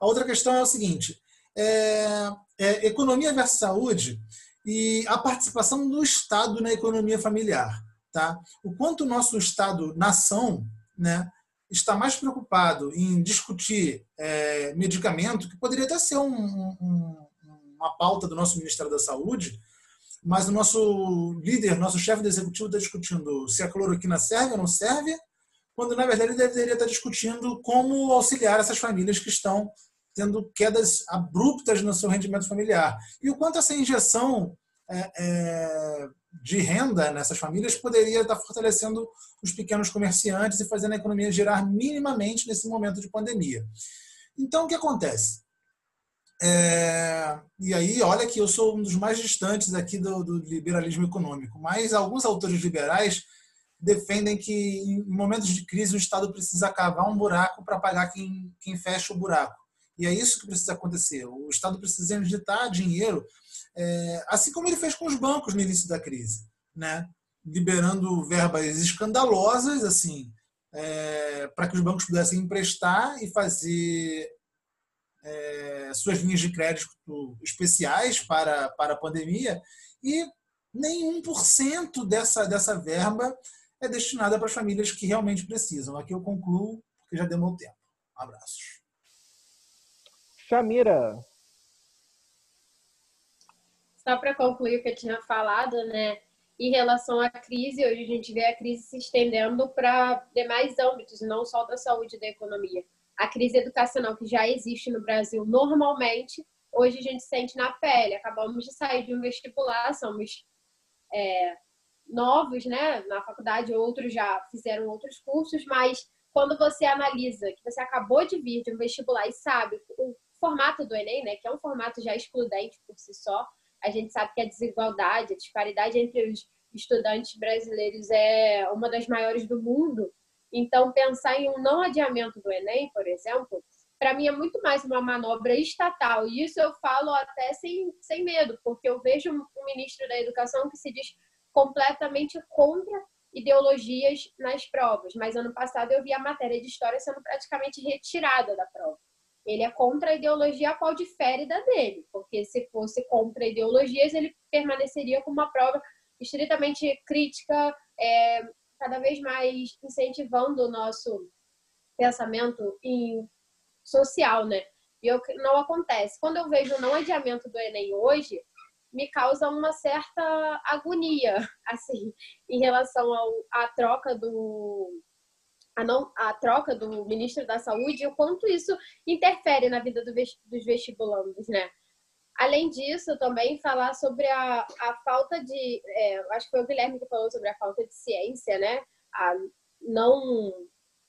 A outra questão é o seguinte: é, é economia versus saúde e a participação do Estado na economia familiar. Tá? O quanto o nosso Estado, nação, né, está mais preocupado em discutir é, medicamento, que poderia até ser um, um, uma pauta do nosso Ministério da Saúde, mas o nosso líder, nosso chefe do executivo está discutindo se a cloroquina serve ou não serve, quando na verdade ele deveria estar discutindo como auxiliar essas famílias que estão tendo quedas abruptas no seu rendimento familiar. E o quanto essa injeção é, é, de renda nessas famílias poderia estar fortalecendo os pequenos comerciantes e fazendo a economia girar minimamente nesse momento de pandemia. Então, o que acontece? É, e aí, olha que eu sou um dos mais distantes aqui do, do, liberalismo econômico, mas alguns autores liberais defendem que em momentos de crise o Estado precisa cavar um buraco para pagar quem, quem fecha o buraco. E é isso que precisa acontecer. O Estado precisa injetar dinheiro é, assim como ele fez com os bancos no início da crise, né? liberando verbas escandalosas assim é, para que os bancos pudessem emprestar e fazer é, suas linhas de crédito especiais para, para a pandemia e nem 1% dessa, dessa verba é destinada para as famílias que realmente precisam. Aqui eu concluo, porque já deu meu tempo. Abraços. Chamira, só para concluir o que eu tinha falado, né? Em relação à crise, hoje a gente vê a crise se estendendo para demais âmbitos, não só da saúde e da economia. A crise educacional que já existe no Brasil normalmente, hoje a gente sente na pele. Acabamos de sair de um vestibular, somos é, novos, né? Na faculdade, outros já fizeram outros cursos, mas quando você analisa que você acabou de vir de um vestibular e sabe o formato do Enem, né? Que é um formato já excludente por si só, a gente sabe que a desigualdade, a disparidade entre os estudantes brasileiros é uma das maiores do mundo. Então, pensar em um não adiamento do Enem, por exemplo, para mim é muito mais uma manobra estatal. E isso eu falo até sem, sem medo, porque eu vejo um ministro da Educação que se diz completamente contra ideologias nas provas. Mas ano passado eu vi a matéria de história sendo praticamente retirada da prova. Ele é contra a ideologia a qual difere da dele, porque se fosse contra ideologias, ele permaneceria com uma prova estritamente crítica, é, cada vez mais incentivando o nosso pensamento em social, né? E eu, não acontece. Quando eu vejo o não adiamento do Enem hoje, me causa uma certa agonia, assim, em relação ao, à troca do, a, não, a troca do ministro da Saúde e o quanto isso interfere na vida do, dos vestibulandos, né? Além disso, também falar sobre a, a falta de. É, acho que foi o Guilherme que falou sobre a falta de ciência, né? A não,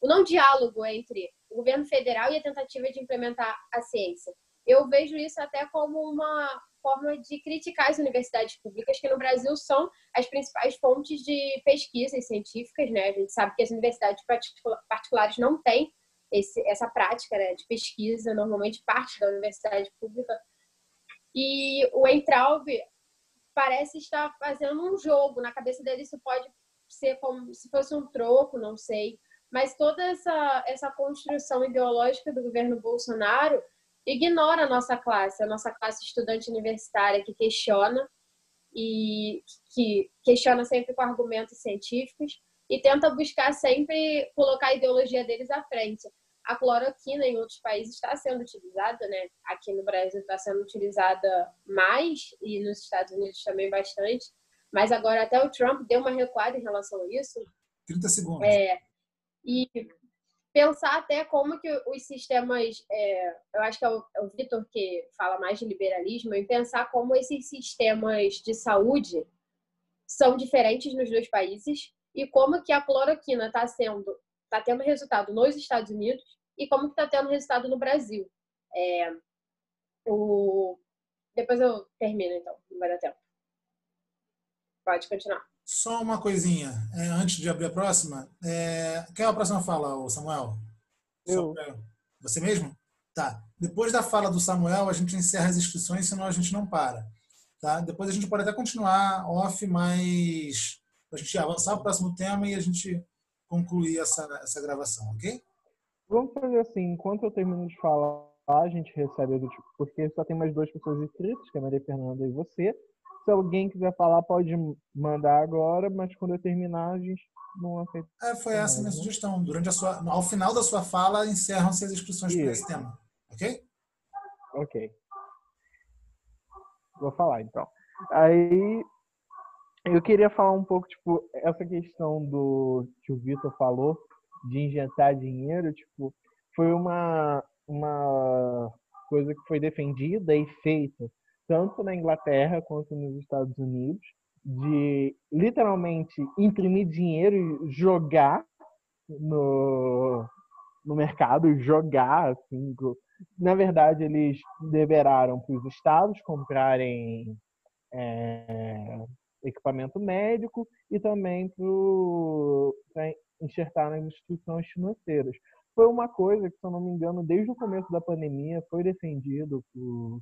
o não diálogo entre o governo federal e a tentativa de implementar a ciência. Eu vejo isso até como uma forma de criticar as universidades públicas, que no Brasil são as principais fontes de pesquisas científicas, né? A gente sabe que as universidades particulares não têm esse, essa prática né, de pesquisa, normalmente parte da universidade pública. E o Entraub parece estar fazendo um jogo. Na cabeça dele, isso pode ser como se fosse um troco, não sei. Mas toda essa, essa construção ideológica do governo Bolsonaro ignora a nossa classe, a nossa classe estudante universitária que questiona e que questiona sempre com argumentos científicos e tenta buscar sempre colocar a ideologia deles à frente. A cloroquina em outros países está sendo utilizada, né? Aqui no Brasil está sendo utilizada mais e nos Estados Unidos também bastante. Mas agora até o Trump deu uma recuada em relação a isso. 30 segundos. É, e pensar até como que os sistemas, é, eu acho que é o, é o Vitor que fala mais de liberalismo, e pensar como esses sistemas de saúde são diferentes nos dois países e como que a cloroquina está sendo, está tendo resultado nos Estados Unidos e como que está tendo resultado no Brasil. É, o... Depois eu termino, então, não vai dar tempo. Pode continuar. Só uma coisinha, é, antes de abrir a próxima. É, quem é a próxima fala, Samuel? Eu. Você mesmo? Tá. Depois da fala do Samuel, a gente encerra as inscrições, senão a gente não para. Tá? Depois a gente pode até continuar off, mas a gente avançar para o próximo tema e a gente concluir essa, essa gravação, ok? Vamos fazer assim, enquanto eu termino de falar, a gente recebe, porque só tem mais duas pessoas inscritas, que é a Maria Fernanda e você. Se alguém quiser falar, pode mandar agora, mas quando eu terminar, a gente não aceita. É, foi essa a minha né? sugestão. Durante a sua, ao final da sua fala, encerram-se as inscrições para esse tema. Ok? Ok. Vou falar então. Aí eu queria falar um pouco, tipo, essa questão do que o Vitor falou de injetar dinheiro, tipo, foi uma, uma coisa que foi defendida e feita tanto na Inglaterra quanto nos Estados Unidos, de literalmente imprimir dinheiro e jogar no, no mercado, jogar assim. Na verdade, eles liberaram para os estados comprarem é, equipamento médico e também para enxertar nas instituições financeiras. Foi uma coisa que, se eu não me engano, desde o começo da pandemia foi defendido por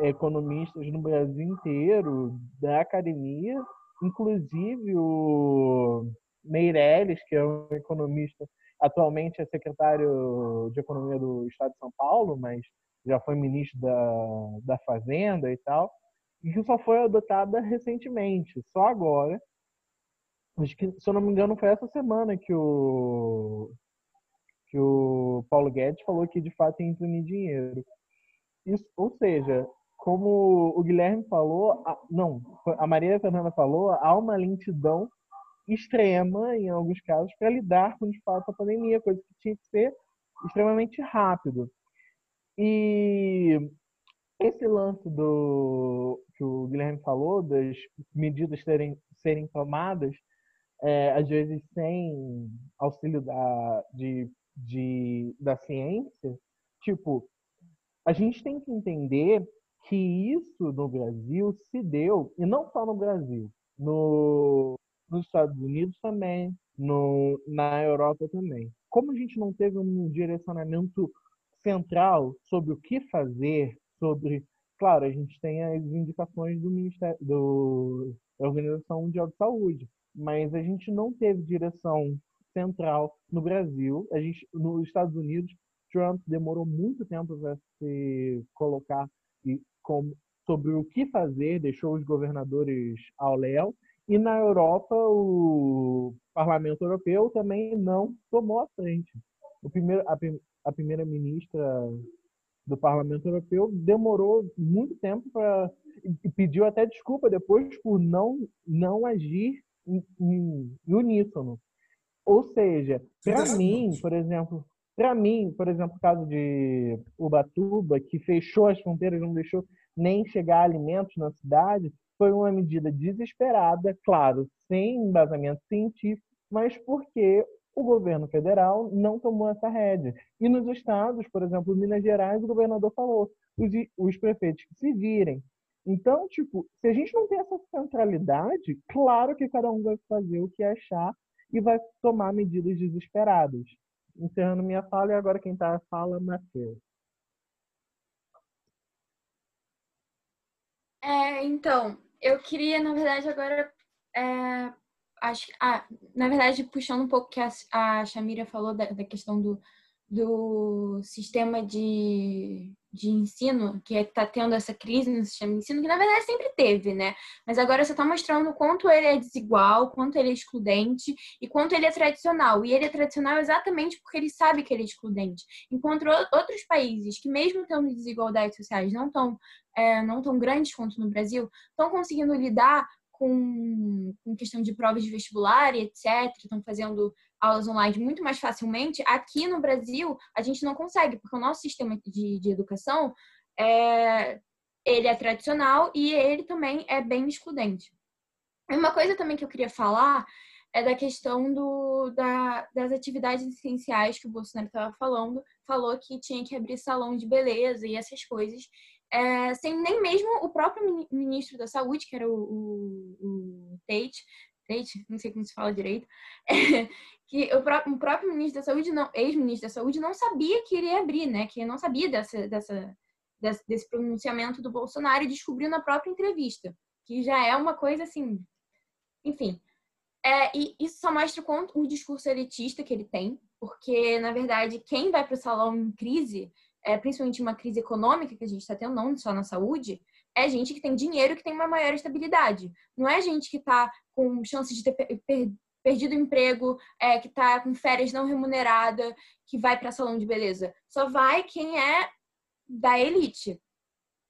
economistas no Brasil inteiro, da academia, inclusive o Meirelles, que é um economista, atualmente é secretário de Economia do Estado de São Paulo, mas já foi ministro da, da Fazenda e tal, e que só foi adotada recentemente, só agora. Acho que, se eu não me engano, foi essa semana que o, que o Paulo Guedes falou que de fato ia imprimir dinheiro. Isso, ou seja, como o Guilherme falou, a, não, a Maria Fernanda falou, há uma lentidão extrema, em alguns casos, para lidar com, de fato, a pandemia, coisa que tinha que ser extremamente rápido. E esse lance do que o Guilherme falou, das medidas serem, serem tomadas, é, às vezes sem auxílio da, de, de, da ciência, tipo, a gente tem que entender que isso no Brasil se deu, e não só no Brasil, no, nos Estados Unidos também, no, na Europa também. Como a gente não teve um direcionamento central sobre o que fazer, sobre. Claro, a gente tem as indicações do Ministério do, da Organização Mundial de Saúde, mas a gente não teve direção central no Brasil. A gente, nos Estados Unidos, Trump demorou muito tempo para se colocar e com, sobre o que fazer, deixou os governadores ao léu. E na Europa, o Parlamento Europeu também não tomou a frente. O primeiro, a, a primeira-ministra do Parlamento Europeu demorou muito tempo para e pediu até desculpa depois por não não agir em, em, em uníssono. Ou seja, para 30 mim, por exemplo, para mim, por exemplo, o caso de Ubatuba, que fechou as fronteiras, não deixou nem chegar alimentos na cidade, foi uma medida desesperada, claro, sem embasamento científico, mas porque o governo federal não tomou essa rédea. E nos estados, por exemplo, Minas Gerais, o governador falou, os, os prefeitos que se virem. Então, tipo, se a gente não tem essa centralidade, claro que cada um vai fazer o que achar e vai tomar medidas desesperadas. Encerrando minha fala, e agora quem está fala, Matheus. É, então, eu queria, na verdade, agora. é, acho, ah, na verdade, puxando um pouco que a, a Shamira falou da, da questão do, do sistema de, de ensino, que está tendo essa crise no sistema de ensino, que na verdade sempre teve, né? Mas agora você está mostrando quanto ele é desigual, quanto ele é excludente e quanto ele é tradicional. E ele é tradicional exatamente porque ele sabe que ele é excludente. Enquanto outros países que, mesmo tendo desigualdades sociais não tão, é, não tão grandes quanto no Brasil, estão conseguindo lidar com, com questão de provas de vestibular e etc., estão fazendo aulas online muito mais facilmente, aqui no Brasil a gente não consegue, porque o nosso sistema de, de educação é, ele é tradicional e ele também é bem excludente. Uma coisa também que eu queria falar é da questão do, da, das atividades essenciais que o Bolsonaro estava falando, falou que tinha que abrir salão de beleza e essas coisas, é, sem nem mesmo o próprio mini- ministro da Saúde, que era o, o, o Tate, Tate, não sei como se fala direito, que o, pró- o próprio ministro da Saúde, ex-ministro da Saúde, não sabia que iria abrir, né? Que não sabia dessa, dessa, desse, desse pronunciamento do Bolsonaro e descobriu na própria entrevista, que já é uma coisa assim, enfim. É, e isso só mostra o quanto o discurso elitista que ele tem, porque, na verdade, quem vai para o salão em crise, é, principalmente uma crise econômica que a gente está tendo, não só na saúde, é gente que tem dinheiro que tem uma maior estabilidade. Não é gente que está com chance de ter per- per- perdido o emprego, é, que está com férias não remunerada, que vai para salão de beleza. Só vai quem é da elite.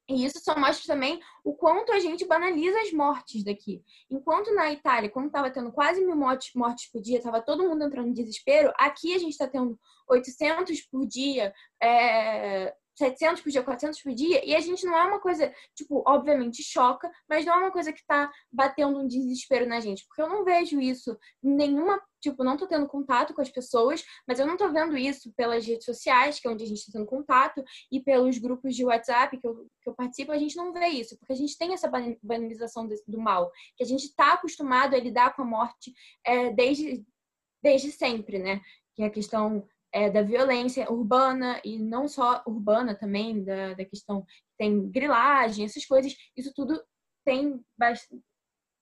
E isso só mostra também o quanto a gente banaliza as mortes daqui. Enquanto na Itália, quando estava tendo quase mil mortes, mortes por dia, estava todo mundo entrando em desespero, aqui a gente está tendo 800 por dia, é, 700 por dia, 400 por dia, e a gente não é uma coisa, tipo, obviamente choca, mas não é uma coisa que tá batendo um desespero na gente, porque eu não vejo isso nenhuma, tipo, não tô tendo contato com as pessoas, mas eu não tô vendo isso pelas redes sociais, que é onde a gente tá tendo contato, e pelos grupos de WhatsApp que eu, que eu participo, a gente não vê isso, porque a gente tem essa ban- banalização do mal, que a gente tá acostumado a lidar com a morte é, desde, desde sempre, né? Que é a questão é, da violência urbana e não só urbana também, da, da questão tem grilagem, essas coisas, isso tudo tem, bas-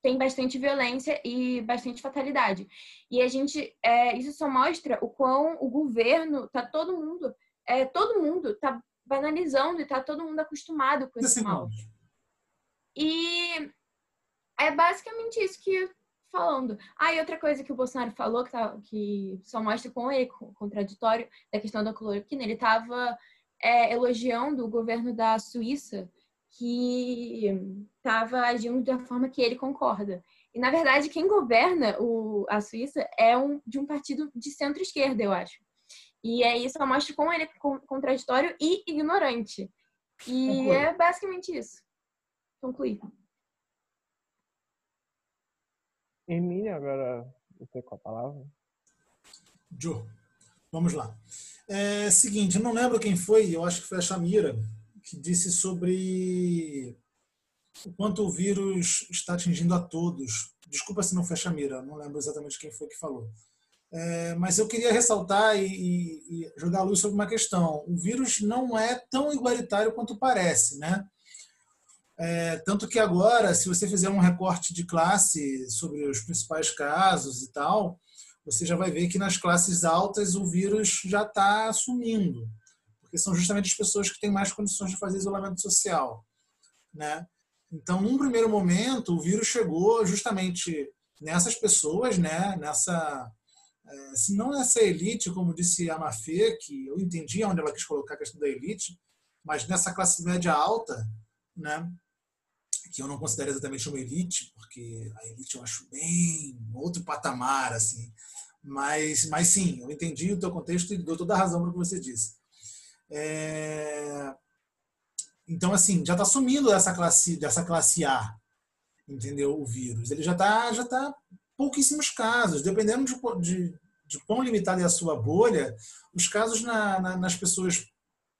tem bastante violência e bastante fatalidade. E a gente, é, isso só mostra o quão o governo, tá todo mundo, é, todo mundo tá banalizando e tá todo mundo acostumado com esse mal. segundos. E é basicamente isso que falando. Ah, e outra coisa que o Bolsonaro falou, que, tá, que só mostra com ele co- contraditório, da questão da cloroquina, ele estava elogiando o governo da Suíça, que estava agindo da forma que ele concorda. E, na verdade, quem governa o, a Suíça é um, de um partido de centro-esquerda, eu acho. E aí só mostra como ele é con- contraditório e ignorante. E é basicamente isso. Concluí. Hermínia, agora você com a palavra. Joe, vamos lá. É, seguinte, não lembro quem foi, eu acho que foi a Shamira, que disse sobre o quanto o vírus está atingindo a todos. Desculpa se não foi a Shamira, não lembro exatamente quem foi que falou. É, mas eu queria ressaltar e, e- e jogar a luz sobre uma questão. O vírus não é tão igualitário quanto parece, né? É, tanto que agora, se você fizer um recorte de classe sobre os principais casos e tal, você já vai ver que nas classes altas o vírus já está sumindo, porque são justamente as pessoas que têm mais condições de fazer isolamento social, né? Então, num primeiro momento, o vírus chegou justamente nessas pessoas, né? Nessa, eh, se não nessa elite, como disse a Mafê, que eu entendi onde ela quis colocar a questão da elite, mas nessa classe média alta, né? Que eu não considero exatamente uma elite, porque a elite eu acho bem outro patamar, assim. Mas, mas sim, eu entendi o teu contexto e dou toda a razão para o que você disse. É... Então, assim, já está sumindo dessa classe, dessa classe A, entendeu? O vírus. Ele já está já tá pouquíssimos casos. Dependendo de, de, de quão limitada é a sua bolha, os casos na, na, nas pessoas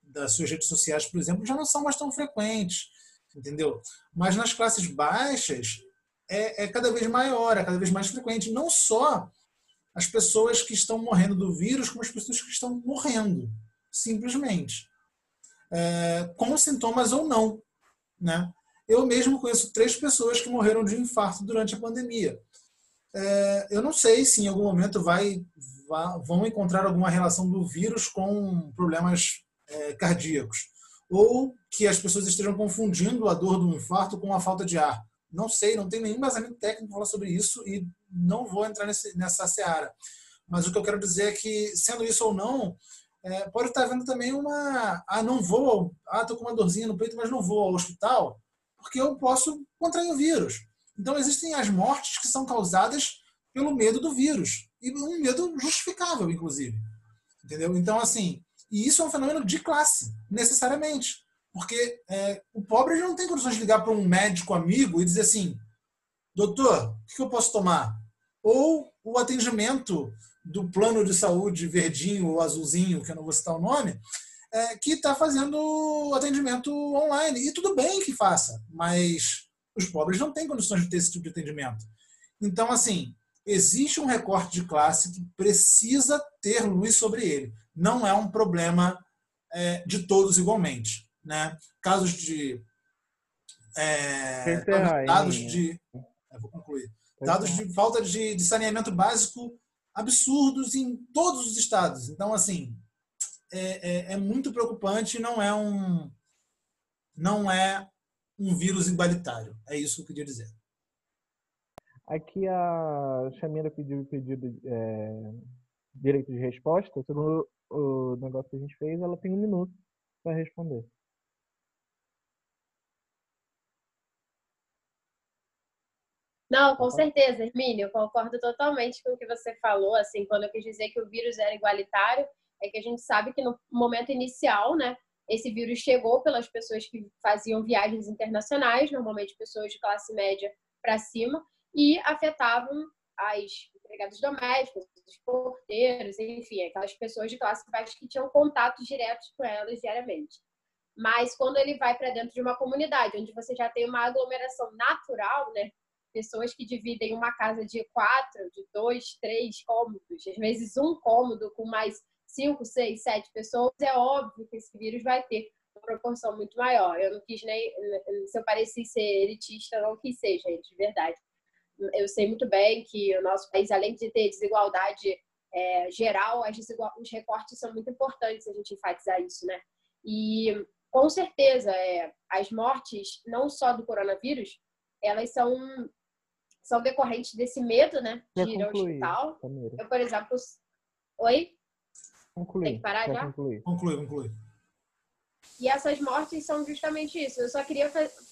das suas redes sociais, por exemplo, já não são mais tão frequentes, entendeu? Mas nas classes baixas é, é cada vez maior, é cada vez mais frequente. Não só as pessoas que estão morrendo do vírus, como as pessoas que estão morrendo, simplesmente. É, com sintomas ou não. Né? Eu mesmo conheço três pessoas que morreram de infarto durante a pandemia. É, eu não sei se em algum momento vai, vai, vão encontrar alguma relação do vírus com problemas é, cardíacos. Ou que as pessoas estejam confundindo a dor do infarto com a falta de ar. Não sei, não tenho nenhum embasamento técnico para falar sobre isso e não vou entrar nesse, nessa seara. Mas o que eu quero dizer é que, sendo isso ou não, é, pode estar havendo também uma. Ah, não vou. Ah, estou com uma dorzinha no peito, mas não vou ao hospital, porque eu posso contrair o vírus. Então, existem as mortes que são causadas pelo medo do vírus. E um medo justificável, inclusive. Entendeu? Então, assim, e isso é um fenômeno de classe, necessariamente. Porque é, o pobre não tem condições de ligar para um médico amigo e dizer assim: doutor, o que eu posso tomar? Ou o atendimento do plano de saúde verdinho ou azulzinho, que eu não vou citar o nome, é, que está fazendo atendimento online. E tudo bem que faça, mas os pobres não têm condições de ter esse tipo de atendimento. Então, assim, existe um recorte de classe que precisa ter luz sobre ele. Não é um problema é, de todos igualmente. Né? Casos de. É, dados de. vou concluir. Dados de falta de, de saneamento básico absurdos em todos os estados. Então, assim, é, é, é, muito preocupante. Não é um, não é um vírus igualitário. É isso que eu queria dizer. Aqui a Chamira pediu pedido é, direito de resposta. Segundo o negócio que a gente fez, ela tem um minuto para responder. Não, com certeza, Hermínio, eu concordo totalmente com o que você falou. Assim, quando eu quis dizer que o vírus era igualitário, é que a gente sabe que no momento inicial, né, esse vírus chegou pelas pessoas que faziam viagens internacionais, normalmente pessoas de classe média para cima, e afetavam as empregadas domésticas, os porteiros, enfim, aquelas pessoas de classe baixa que tinham contatos diretos com elas diariamente. Mas quando ele vai para dentro de uma comunidade, onde você já tem uma aglomeração natural, né? Pessoas que dividem uma casa de quatro, de dois, três cômodos, às vezes um cômodo com mais cinco, seis, sete pessoas, é óbvio que esse vírus vai ter uma proporção muito maior. Eu não quis nem. Se eu pareci ser elitista, não quis ser, gente, de verdade eu sei muito bem que o nosso país, além de ter desigualdade é, geral, os recortes são muito importantes a gente enfatizar isso, né? E com certeza, é, as mortes, não só do coronavírus, elas são, são decorrentes desse medo, né? De ir ao hospital. Eu, por exemplo. Oi? Concluir. Tem que parar já? Conclui, conclui. E essas mortes são justamente isso. Eu só queria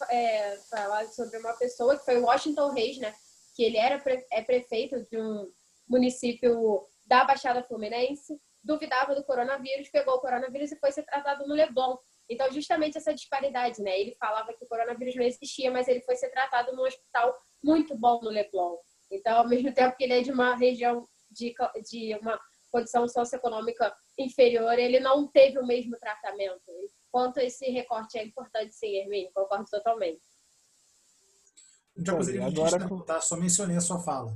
é, falar sobre uma pessoa que foi o Washington Reis, né? que ele era é prefeito de um município da Baixada Fluminense, duvidava do coronavírus, pegou o coronavírus e foi ser tratado no Leblon. Então, justamente essa disparidade, né? Ele falava que o coronavírus não existia, mas ele foi ser tratado num hospital muito bom no Leblon. Então, ao mesmo tempo que ele é de uma região de, de uma condição socioeconômica inferior, ele não teve o mesmo tratamento. Quanto esse recorte é importante, sim, Hermínio, concordo totalmente. Coisa de agora tá? Só mencionei a sua fala.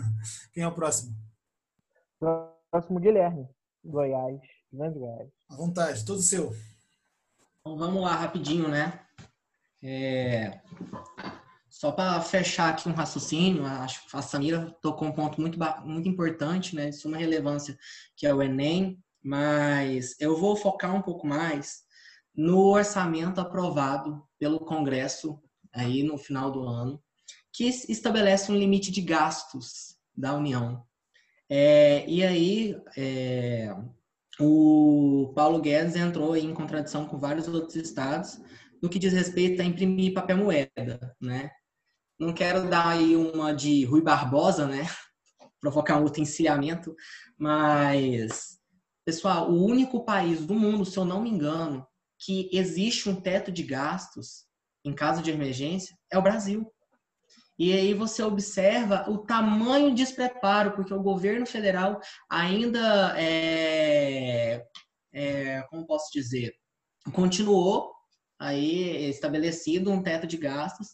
Quem é o próximo? Próximo Guilherme, Goiás, Grande Goiás. À vontade, todo seu. Então, vamos lá, rapidinho, né? É... Só para fechar aqui um raciocínio, acho que a Samira tocou um ponto muito, muito importante, né? De suma relevância, que é o Enem, mas eu vou focar um pouco mais no orçamento aprovado pelo Congresso aí no final do ano, que estabelece um limite de gastos da União. É, e aí, é, o Paulo Guedes entrou em contradição com vários outros estados no que diz respeito a imprimir papel moeda, né? Não quero dar aí uma de Rui Barbosa, né? provocar um outro encilhamento, mas, pessoal, o único país do mundo, se eu não me engano, que existe um teto de gastos em caso de emergência é o Brasil. E aí você observa o tamanho de despreparo, porque o governo federal ainda é, é como posso dizer, continuou aí estabelecido um teto de gastos,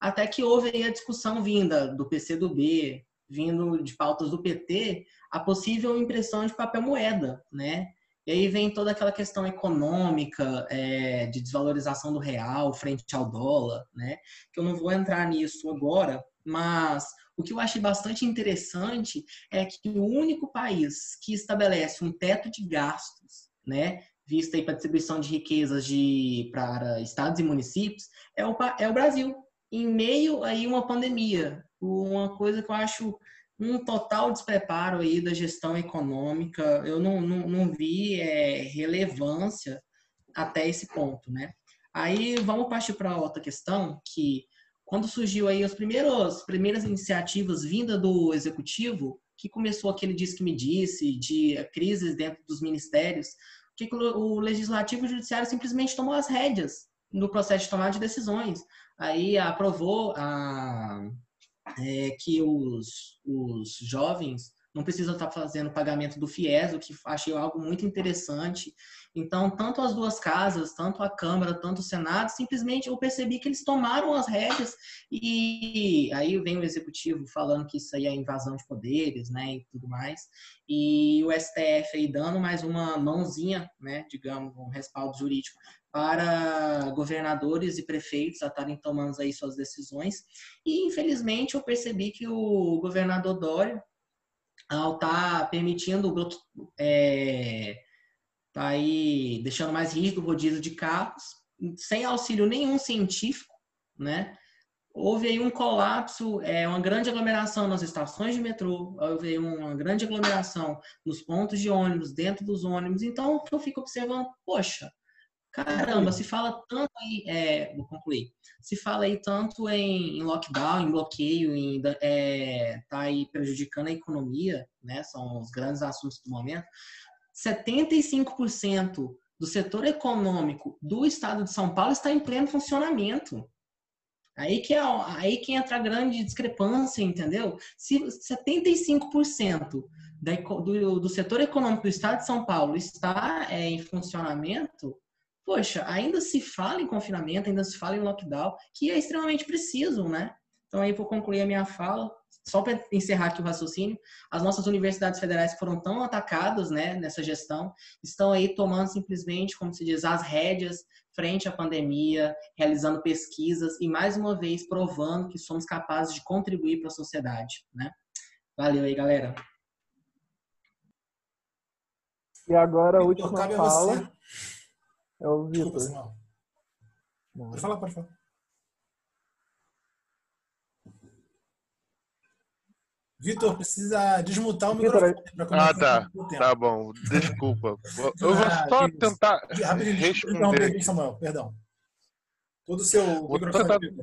até que houve aí a discussão vinda do PCdoB, vindo de pautas do PT, a possível impressão de papel moeda, né? E aí vem toda aquela questão econômica, é, de desvalorização do real frente ao dólar, né? Que eu não vou entrar nisso agora, mas o que eu achei bastante interessante é que o único país que estabelece um teto de gastos, né, vista aí para distribuição de riquezas de, para estados e municípios, é o, é o Brasil, em meio aí uma pandemia. Uma coisa que eu acho um total despreparo aí da gestão econômica. Eu não, não, não vi é, relevância até esse ponto, né? Aí vamos partir para outra questão, que quando surgiu aí as primeiras, primeiras iniciativas vinda do executivo, que começou aquele diz que me disse, de crises dentro dos ministérios, que o legislativo e o judiciário simplesmente tomou as rédeas no processo de tomada de decisões. Aí aprovou a, é, que os, os jovens não precisam estar fazendo pagamento do FIES, o que achei algo muito interessante. Então, tanto as duas casas, tanto a Câmara, tanto o Senado, simplesmente eu percebi que eles tomaram as rédeas e aí vem o Executivo falando que isso aí é invasão de poderes, né, e tudo mais. E o STF aí dando mais uma mãozinha, né, digamos, um respaldo jurídico para governadores e prefeitos a estarem tomando aí suas decisões. E, infelizmente, eu percebi que o governador Dória, ao estar tá permitindo é, tá aí deixando mais rígido o rodízio de carros, sem auxílio nenhum científico, né? Houve aí um colapso, é, uma grande aglomeração nas estações de metrô, houve aí uma grande aglomeração nos pontos de ônibus, dentro dos ônibus. Então, eu fico observando, poxa, caramba, se fala tanto aí, é, vou concluir, se fala aí tanto em, em lockdown, em bloqueio, em é, tá aí prejudicando a economia, né? São os grandes assuntos do momento. 75% do setor econômico do estado de São Paulo está em pleno funcionamento. Aí que, é, aí que entra a grande discrepância, entendeu? Se 75% da, do, do setor econômico do estado de São Paulo está é, em funcionamento, poxa, ainda se fala em confinamento, ainda se fala em lockdown, que é extremamente preciso, né? Então, aí, por concluir a minha fala, só para encerrar aqui o raciocínio, as nossas universidades federais que foram tão atacadas né, nessa gestão estão aí tomando simplesmente, como se diz, as rédeas frente à pandemia, realizando pesquisas e, mais uma vez, provando que somos capazes de contribuir para a sociedade. Né? Valeu aí, galera. E agora a última fala é o Vitor. Pode falar, pode falar. Vitor, precisa desmutar o microfone. Ah, tá. Tá bom. Desculpa. Eu vou ah, só tentar responder. Samuel, perdão. Todo o seu microfone.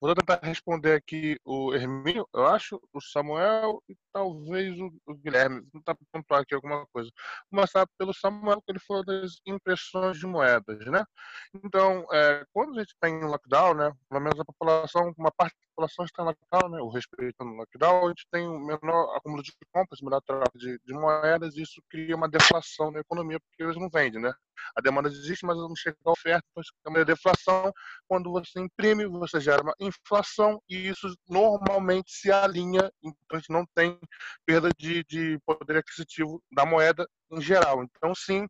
Vou tentar responder aqui o Hermínio, eu acho, o Samuel e talvez o, o Guilherme. Vou tentar pontuar aqui alguma coisa. Vou começar pelo Samuel, que ele falou das impressões de moedas, né? Então, é, quando a gente tem tá lockdown, né, pelo menos a população, uma parte população está em lockdown, né, o respeito no lockdown, a gente tem um menor acúmulo de compras, menor troca de, de moedas, e isso cria uma deflação na economia, porque eles não vendem, né? A demanda existe, mas não chega a oferta, então isso é uma deflação. Quando você imprime, você gera uma inflação e isso normalmente se alinha, então a gente não tem perda de, de poder aquisitivo da moeda em geral. Então, sim,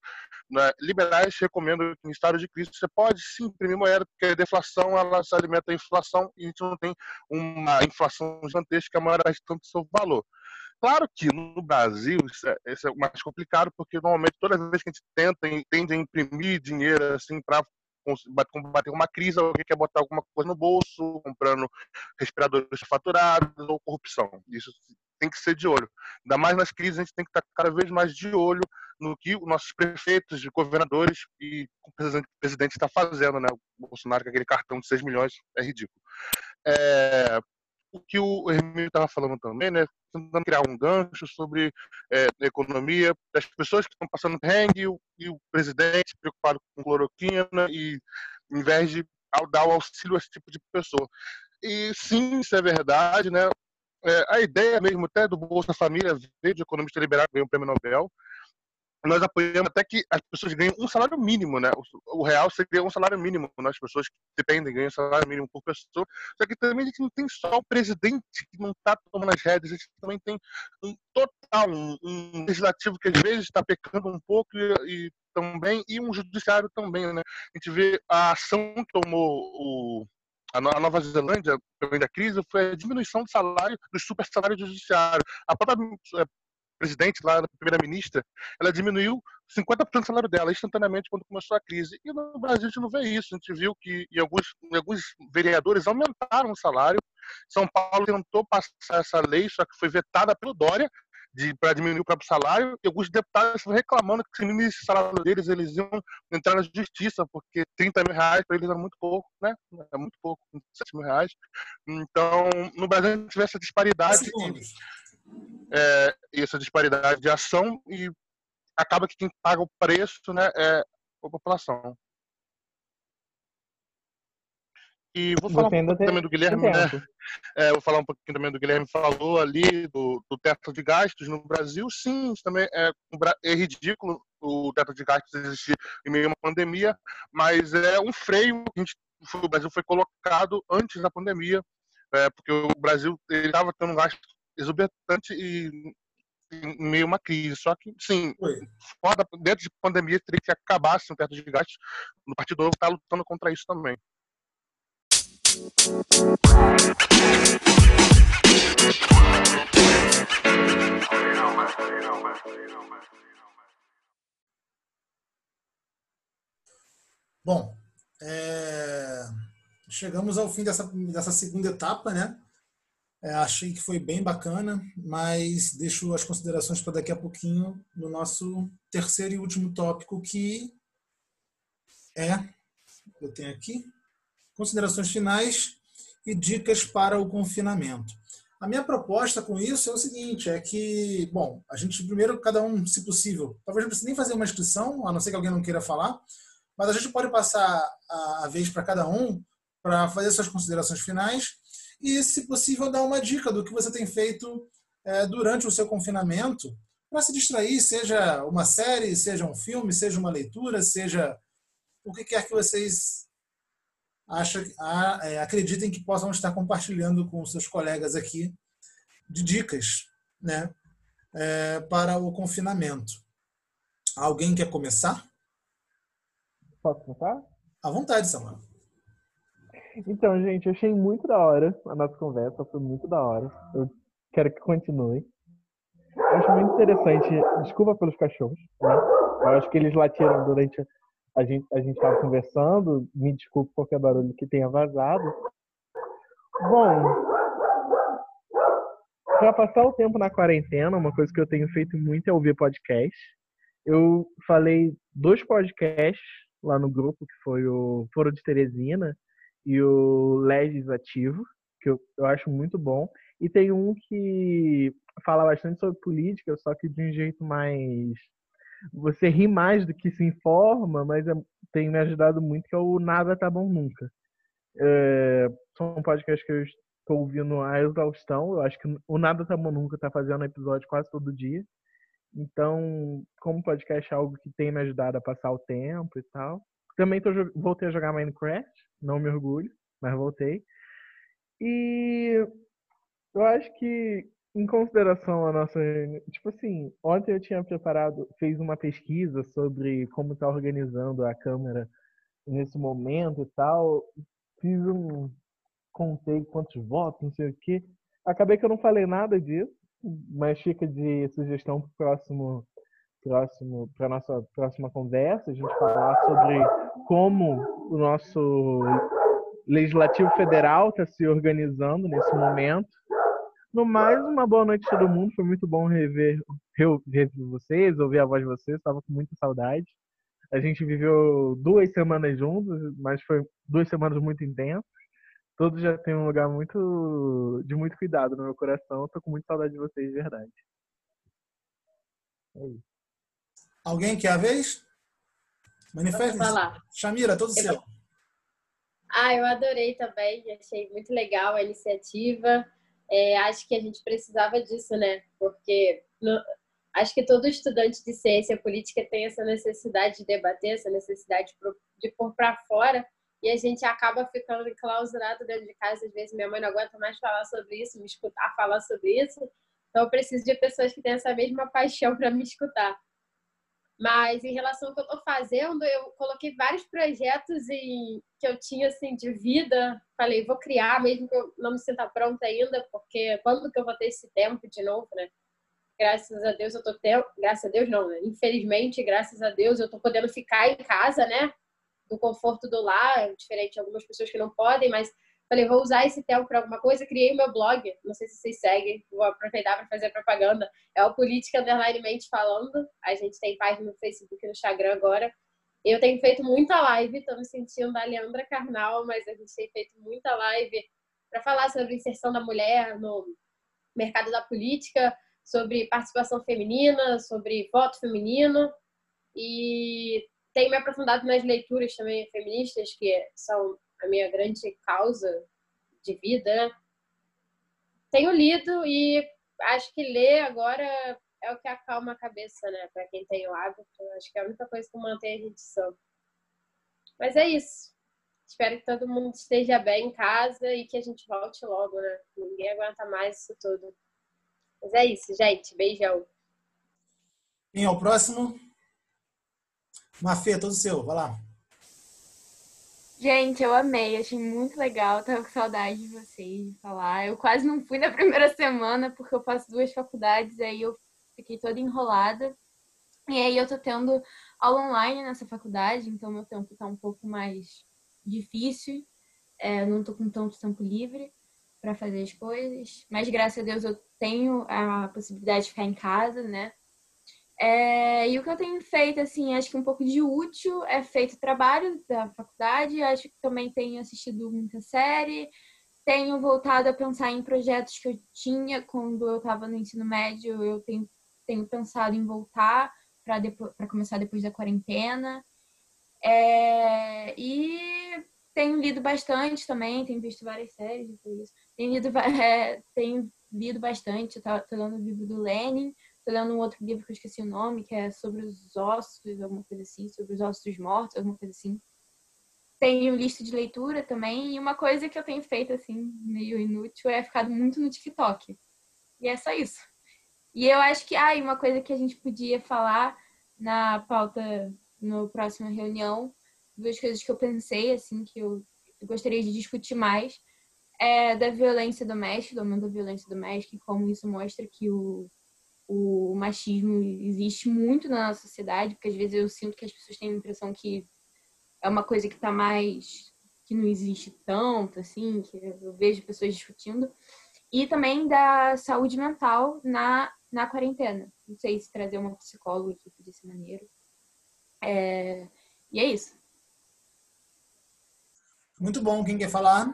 né, liberais recomendam que em estado de crise você pode sim imprimir moeda, porque a deflação ela se alimenta da inflação e a gente não tem uma inflação gigantesca, a moeda tanto seu valor. Claro que no Brasil isso é, isso é, mais complicado, porque normalmente toda vez que a gente tenta, tende a imprimir dinheiro assim para combater uma crise, alguém quer botar alguma coisa no bolso, comprando respiradores faturados ou corrupção. Isso tem que ser de olho. Ainda mais nas crises, a gente tem que estar cada vez mais de olho no que os nossos prefeitos, governadores e o presidente está fazendo. Né? O Bolsonaro com aquele cartão de 6 milhões é ridículo. É, o que o Hermínio estava falando também, né? Tentando criar um gancho sobre é, economia, das pessoas que estão passando perrengue e o presidente preocupado com cloroquina e em vez de dar o auxílio a esse tipo de pessoa. E sim, isso é verdade, né? É, a ideia mesmo até do Bolsa Família veio de economista liberal, ganhou um prêmio Nobel, nós apoiamos até que as pessoas ganhem um salário mínimo, né? O, real seria um salário mínimo, né? as pessoas que dependem ganham um salário mínimo por pessoa. Só que também a gente não tem só o presidente que não está tomando as rédeas, a gente também tem um total, um, um legislativo que às vezes está pecando um pouco e, e, também, e um judiciário também, né? A gente vê a ação que tomou o, a Nova Zelândia, também da crise, foi a diminuição do salário, do super salário do judiciário. A própria é, presidente, lá, a primeira-ministra, ela diminuiu 50% do salário dela instantaneamente quando começou a crise. E no Brasil a gente não vê isso. A gente viu que alguns, alguns vereadores aumentaram o salário. São Paulo tentou passar essa lei, só que foi vetada pelo Dória para diminuir o próprio salário. E alguns deputados estavam reclamando que se diminuísse o salário deles, eles iam entrar na justiça, porque 30 mil reais para eles era muito pouco, né? É muito pouco, 7 mil reais. Então, no Brasil a gente vê essa disparidade é, essa disparidade de ação e acaba que quem paga o preço né, é a população. E vou falar um pouquinho também do Guilherme, né? É, vou falar um pouquinho também do Guilherme falou ali do, do teto de gastos no Brasil. Sim, também é, é ridículo o teto de gastos existir em meio a uma pandemia, mas é um freio que gente, o Brasil foi colocado antes da pandemia, é, porque o Brasil estava tendo um gasto exorbitante e meio uma crise. Só que, sim, foda, dentro de pandemia teria que acabar assim, o teto de gastos. No Partido Novo está lutando contra isso também. Bom, é... chegamos ao fim dessa, dessa segunda etapa, né? É, achei que foi bem bacana, mas deixo as considerações para daqui a pouquinho no nosso terceiro e último tópico, que é, eu tenho aqui, considerações finais e dicas para o confinamento. A minha proposta com isso é o seguinte, é que, bom, a gente primeiro, cada um, se possível, talvez não precise nem fazer uma inscrição, a não ser que alguém não queira falar, mas a gente pode passar a vez para cada um para fazer suas considerações finais e, se possível, dar uma dica do que você tem feito é, durante o seu confinamento para se distrair, seja uma série, seja um filme, seja uma leitura, seja o que quer que vocês acham, é, acreditem que possam estar compartilhando com seus colegas aqui de dicas né, é, para o confinamento. Alguém quer começar? Posso começar? À vontade, Samuel. Então, gente, eu achei muito da hora a nossa conversa, foi muito da hora. Eu quero que continue. Eu acho muito interessante. Desculpa pelos cachorros, né? Eu acho que eles latiram durante a gente a gente estava conversando. Me desculpe qualquer barulho que tenha vazado. Bom, para passar o tempo na quarentena, uma coisa que eu tenho feito muito é ouvir podcast. Eu falei dois podcasts lá no grupo, que foi o Foro de Teresina e o Legislativo, que eu, eu acho muito bom. E tem um que fala bastante sobre política, só que de um jeito mais. Você ri mais do que se informa, mas é, tem me ajudado muito, que é o Nada Tá Bom Nunca. É, são podcasts que eu estou ouvindo a exaustão. Eu acho que o Nada Tá Bom Nunca está fazendo episódio quase todo dia. Então, como podcast é algo que tem me ajudado a passar o tempo e tal. Também tô, voltei a jogar Minecraft não me orgulho, mas voltei. E eu acho que, em consideração a nossa. Tipo assim, ontem eu tinha preparado, fez uma pesquisa sobre como está organizando a Câmara nesse momento e tal. Fiz um. Contei quantos votos, não sei o quê. Acabei que eu não falei nada disso, mas fica de sugestão para o próximo próximo para nossa próxima conversa, a gente falar sobre como o nosso legislativo federal está se organizando nesse momento. No mais, uma boa noite a todo mundo. Foi muito bom rever, rever vocês, ouvir a voz de vocês. Estava com muita saudade. A gente viveu duas semanas juntos, mas foi duas semanas muito intensas. todos já têm um lugar muito de muito cuidado no meu coração. Tô com muita saudade de vocês, de verdade. É isso. Alguém quer a vez? Manifesta. Shamira, todo Eu- seu. Ah, eu adorei também, achei muito legal a iniciativa. É, acho que a gente precisava disso, né? Porque no- acho que todo estudante de ciência política tem essa necessidade de debater, essa necessidade de pôr para fora, e a gente acaba ficando enclausurado dentro de casa. Às vezes minha mãe não aguenta mais falar sobre isso, me escutar falar sobre isso. Então eu preciso de pessoas que têm essa mesma paixão para me escutar. Mas em relação ao que eu estou fazendo, eu coloquei vários projetos em, que eu tinha assim de vida. Falei, vou criar, mesmo que eu não me sinta pronta ainda, porque quando que eu vou ter esse tempo de novo, né? Graças a Deus eu tô tendo, graças a Deus não, né? Infelizmente, graças a Deus eu tô podendo ficar em casa, né? Do conforto do lar, diferente de algumas pessoas que não podem, mas falei, vou usar esse tempo para alguma coisa. Criei o meu blog, não sei se vocês seguem, vou aproveitar para fazer propaganda. É o Política Underline Mente Falando. A gente tem página no Facebook e no Instagram agora. Eu tenho feito muita live, estou me sentindo a Leandra Carnal, mas a gente tem feito muita live para falar sobre inserção da mulher no mercado da política, sobre participação feminina, sobre voto feminino. E tenho me aprofundado nas leituras também feministas, que são a minha grande causa de vida. Tenho lido e acho que ler agora é o que acalma a cabeça, né? Para quem tem o hábito, acho que é a única coisa que mantém a gente sã. Mas é isso. Espero que todo mundo esteja bem em casa e que a gente volte logo, né? Ninguém aguenta mais isso tudo. Mas é isso, gente. Beijão. Quem é o próximo? Mafê, todo seu. Vai lá. Gente, eu amei, achei muito legal, tava com saudade de vocês, de falar. Eu quase não fui na primeira semana, porque eu faço duas faculdades, aí eu fiquei toda enrolada. E aí eu tô tendo aula online nessa faculdade, então meu tempo tá um pouco mais difícil. É, eu não tô com tanto tempo livre para fazer as coisas, mas graças a Deus eu tenho a possibilidade de ficar em casa, né? É, e o que eu tenho feito, assim, acho que um pouco de útil é feito trabalho da faculdade, acho que também tenho assistido muita série, tenho voltado a pensar em projetos que eu tinha quando eu estava no ensino médio, eu tenho, tenho pensado em voltar para começar depois da quarentena. É, e tenho lido bastante também, tenho visto várias séries. Tenho lido, é, tenho lido bastante, tô lendo o livro do Lenin, tô lendo um outro livro que eu esqueci o nome, que é sobre os ossos, alguma coisa assim, sobre os ossos dos mortos, alguma coisa assim. Tenho lista de leitura também, e uma coisa que eu tenho feito, assim, meio inútil, é ficado muito no TikTok. E é só isso. E eu acho que, ah, e uma coisa que a gente podia falar na pauta, no próxima reunião, duas coisas que eu pensei, assim, que eu gostaria de discutir mais, é da violência doméstica, do aumento da violência doméstica, e como isso mostra que o, o machismo existe muito na nossa sociedade, porque às vezes eu sinto que as pessoas têm a impressão que é uma coisa que está mais. que não existe tanto, assim, que eu vejo pessoas discutindo. E também da saúde mental na, na quarentena. Não sei se trazer uma psicóloga aqui ser maneiro. É, e é isso. Muito bom. Quem quer falar?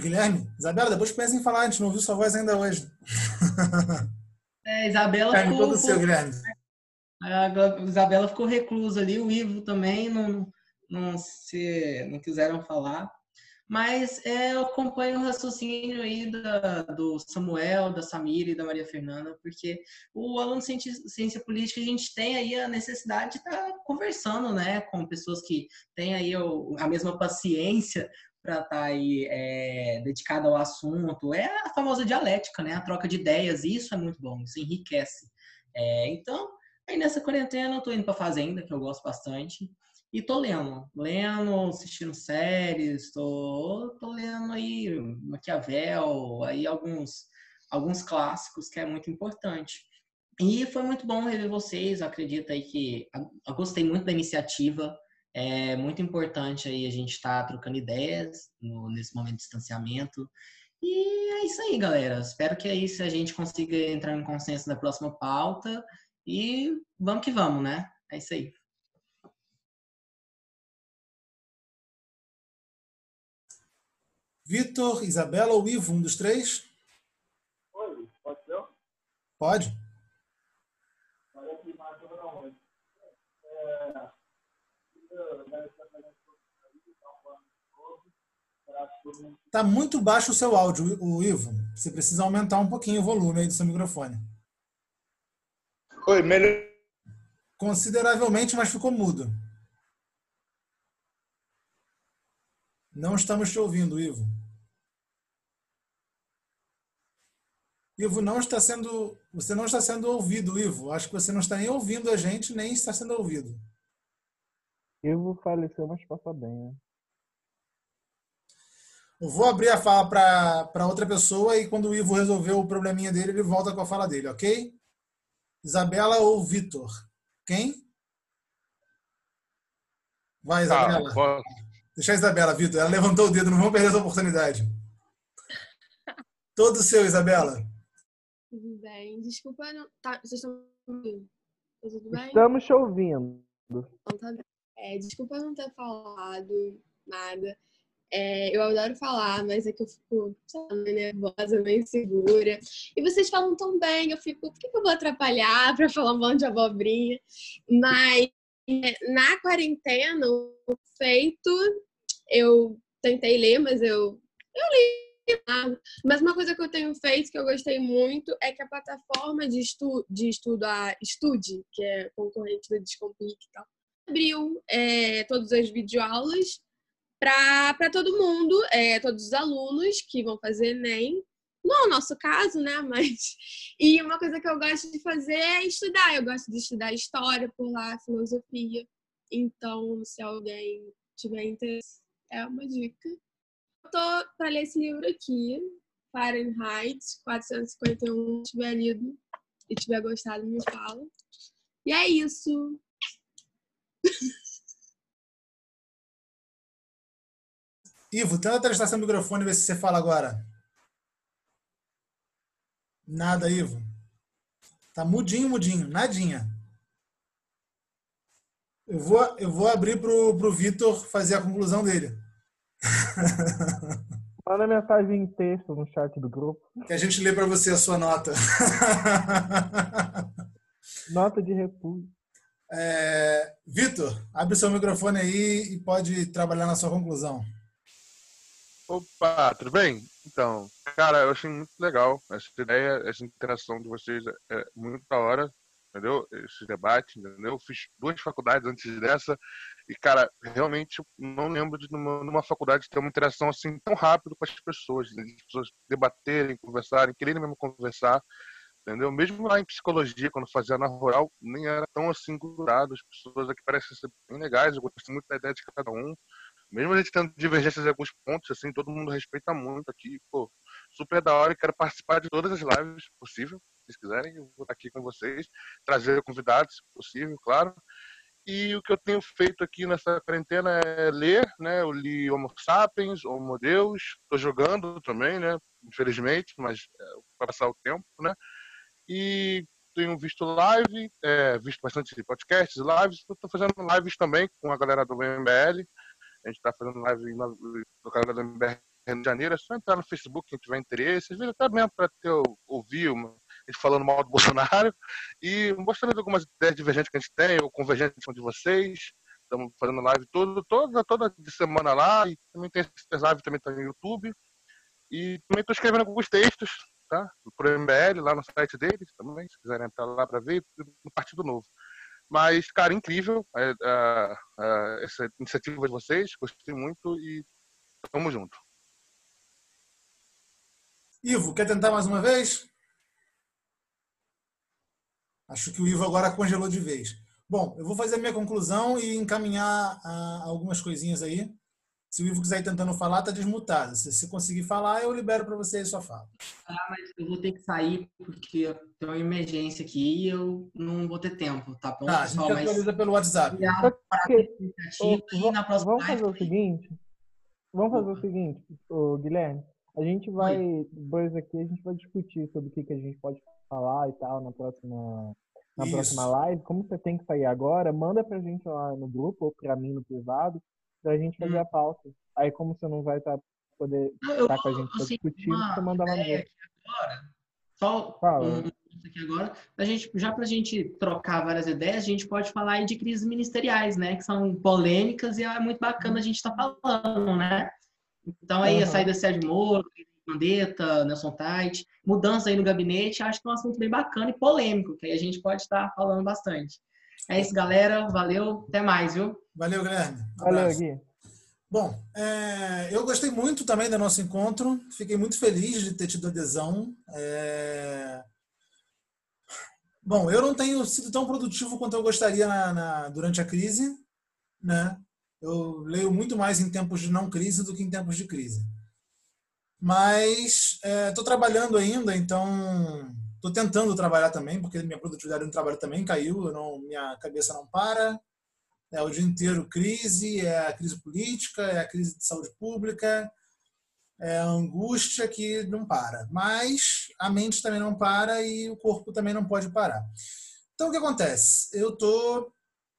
Guilherme? Isabela, depois pensa em falar. A gente não ouviu sua voz ainda hoje. É, Isabela Guilherme, ficou, todo seu, Guilherme. a Gla- Isabela ficou reclusa ali, o Ivo também não, não, se, não quiseram falar. Mas é, eu acompanho o raciocínio aí da, do Samuel, da Samira e da Maria Fernanda, porque o aluno de ciência, ciência política, a gente tem aí a necessidade de estar conversando né, com pessoas que têm aí a mesma paciência para estar aí é, dedicada ao assunto. É a famosa dialética, né? A troca de ideias, e isso é muito bom, isso enriquece. É, então, aí nessa quarentena eu tô indo pra fazenda, que eu gosto bastante, e tô lendo, lendo, assistindo séries, tô, tô lendo aí Maquiavel, aí alguns, alguns clássicos que é muito importante. E foi muito bom rever vocês, eu acredito aí que eu gostei muito da iniciativa, é muito importante aí a gente estar trocando ideias no- nesse momento de distanciamento. E é isso aí, galera. Espero que aí se a gente consiga entrar em consenso na próxima pauta. E vamos que vamos, né? É isso aí. Vitor, Isabela ou Ivo, um dos três? Oi, pode ser? Pode. Tá muito baixo o seu áudio, o Ivo. Você precisa aumentar um pouquinho o volume aí do seu microfone. Oi, melhor. Consideravelmente, mas ficou mudo. Não estamos te ouvindo, Ivo. Ivo não está sendo, você não está sendo ouvido, Ivo. Acho que você não está nem ouvindo a gente, nem está sendo ouvido. Ivo faleceu, mas passa bem, né? Eu vou abrir a fala para outra pessoa e quando o Ivo resolver o probleminha dele, ele volta com a fala dele, ok? Isabela ou Vitor? Quem? Vai, Tá, Isabela. posso- Deixa a Isabela, Vitor. Ela levantou o dedo, não vamos perder essa oportunidade. Todo seu, Isabela. Tudo bem. Desculpa, não... tá, vocês estão me ouvindo? Tá tudo bem? Estamos te ouvindo. Então tá bem. É, desculpa não ter falado nada. É, eu adoro falar, mas é que eu fico sabe, nervosa, meio insegura. E vocês falam tão bem, eu fico, por que eu vou atrapalhar para falar um monte de abobrinha? Mas é, na quarentena, o feito, eu tentei ler, mas eu, eu li. Mas uma coisa que eu tenho feito, que eu gostei muito, é que a plataforma de, estu de estudo, a Estude, que é concorrente da Descomplique e tal, abriu é, todas as videoaulas para todo mundo, é, todos os alunos que vão fazer Enem. Não é o nosso caso, né? Mas. E uma coisa que eu gosto de fazer é estudar. Eu gosto de estudar história por lá, filosofia. Então, se alguém tiver interesse, é uma dica. Eu tô para ler esse livro aqui, Fahrenheit 451. Se tiver lido e tiver gostado, me fala. E é isso. Ivo, tenta testar seu microfone e ver se você fala agora. Nada, Ivo. Tá mudinho, mudinho. Nadinha. Eu vou, eu vou abrir pro, pro Vitor fazer a conclusão dele. Manda mensagem em texto no chat do grupo. Que a gente lê para você a sua nota. Nota de repúdio. É, Vitor, abre seu microfone aí e pode trabalhar na sua conclusão. Opa, tudo bem? Então, cara, eu achei muito legal essa ideia, essa interação de vocês é é muito da hora, entendeu? Esse debate, entendeu? Eu fiz duas faculdades antes dessa e, cara, realmente não lembro de numa, numa faculdade ter uma interação assim tão rápido com as pessoas, né? de pessoas debaterem, conversarem, quererem mesmo conversar, entendeu? Mesmo lá em psicologia, quando fazia na rural, nem era tão assim grudado, as pessoas aqui parecem ser bem legais, eu gostei muito da ideia de cada um. Mesmo a gente tendo divergências em alguns pontos, assim, todo mundo respeita muito aqui, pô, super da hora quero participar de todas as lives possível, se quiserem, eu vou estar aqui com vocês, trazer convidados, se possível, claro. E o que eu tenho feito aqui nessa quarentena é ler, né? Eu li Homo Sapiens, Homo Deus, estou jogando também, né? Infelizmente, mas é, para passar o tempo, né? E tenho visto live, é, visto bastante podcasts, lives, estou fazendo lives também com a galera do MBL, a gente está fazendo live no, canal da MBR Rio de Janeiro, é só entrar no Facebook quem tiver interesse, às vezes até mesmo para ouvir uma, a gente falando mal do Bolsonaro e mostrando algumas ideias divergentes que a gente tem, ou convergentes com de vocês. Estamos fazendo live todo, toda, toda semana lá, e também tem essas lives também tá no YouTube. E também estou escrevendo alguns textos, tá? Pro MBL, lá no site deles também, se quiserem entrar lá para ver, no Partido Novo. Mas, cara, incrível é, é, é, essa iniciativa de vocês, gostei muito e tamo junto. Ivo, quer tentar mais uma vez? Acho que o Ivo agora congelou de vez. Bom, eu vou fazer a minha conclusão e encaminhar ah, algumas coisinhas aí. Se o Ivo quiser ir tentando falar, está desmutado. Se você conseguir falar, eu libero para você a sua fala. Ah, mas eu vou ter que sair porque tem uma emergência aqui e eu não vou ter tempo, tá bom, Tá, a gente pessoal? Mas atualiza pelo WhatsApp. obrigado para a Porque- na próxima Vamos fazer o seguinte. Vamos fazer o seguinte, ô, Guilherme. A gente vai, depois aqui, a gente vai discutir sobre o que, que a gente pode falar e tal na próxima, na Isso. próxima live. Como você tem que sair agora, manda pra gente lá no grupo ou pra mim no privado, pra gente fazer Hum. a pauta. Aí, como você não vai estar poder Eu estar com a gente para assim, discutir, você manda lá no grupo. agora, só Fala. um, aqui agora, a gente, já para a gente trocar várias ideias, a gente pode falar aí de crises ministeriais, né? Que são polêmicas e é muito bacana a gente estar falando, né? Então aí a Aham. saída de Sérgio Moro, Mandetta, Nelson Tait, mudança aí no gabinete, acho que é um assunto bem bacana e polêmico, que aí a gente pode estar falando bastante. É isso, galera. Valeu. Até mais, viu? Valeu, Guilherme. Um Valeu, abraço. Gui. Bom, é, eu gostei muito também do nosso encontro. Fiquei muito feliz de ter tido adesão. É, Bom, eu não tenho sido tão produtivo quanto eu gostaria na- na- durante a crise, né? Eu leio muito mais em tempos de não crise do que em tempos de crise. Mas estou trabalhando ainda, então estou tentando trabalhar também, porque minha produtividade no trabalho também caiu. Não, minha cabeça não para. É o dia inteiro crise, é a crise política, é a crise de saúde pública, é a angústia que não para. Mas a mente também não para e o corpo também não pode parar. Então o que acontece? Eu tô,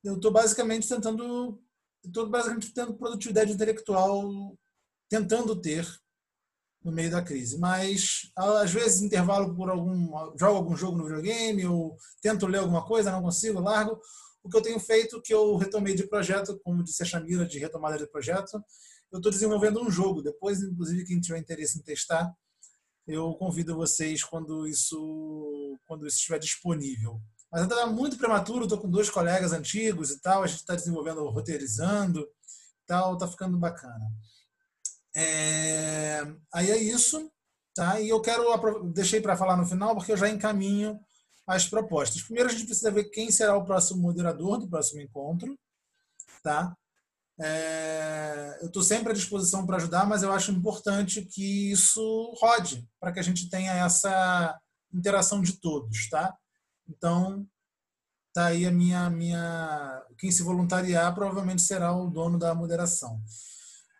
eu tô basicamente tentando, estou basicamente tendo produtividade intelectual, tentando ter no meio da crise. Mas às vezes intervalo por algum, jogo algum jogo no videogame, ou tento ler alguma coisa, não consigo, largo o que eu tenho feito, que eu retomei de projeto, como disse a Chamira, de retomada de projeto, eu estou desenvolvendo um jogo. Depois, inclusive, quem tiver interesse em testar, eu convido vocês quando isso, quando isso estiver disponível. Mas ainda está muito prematuro, estou com dois colegas antigos e tal, a gente está desenvolvendo, roteirizando, tal, está ficando bacana. É, aí é isso, tá? E eu quero deixei para falar no final porque eu já encaminho as propostas. Primeiro, a gente precisa ver quem será o próximo moderador do próximo encontro. Tá? É, eu estou sempre à disposição para ajudar, mas eu acho importante que isso rode, para que a gente tenha essa interação de todos. Tá? Então, tá aí a minha, minha. Quem se voluntariar provavelmente será o dono da moderação.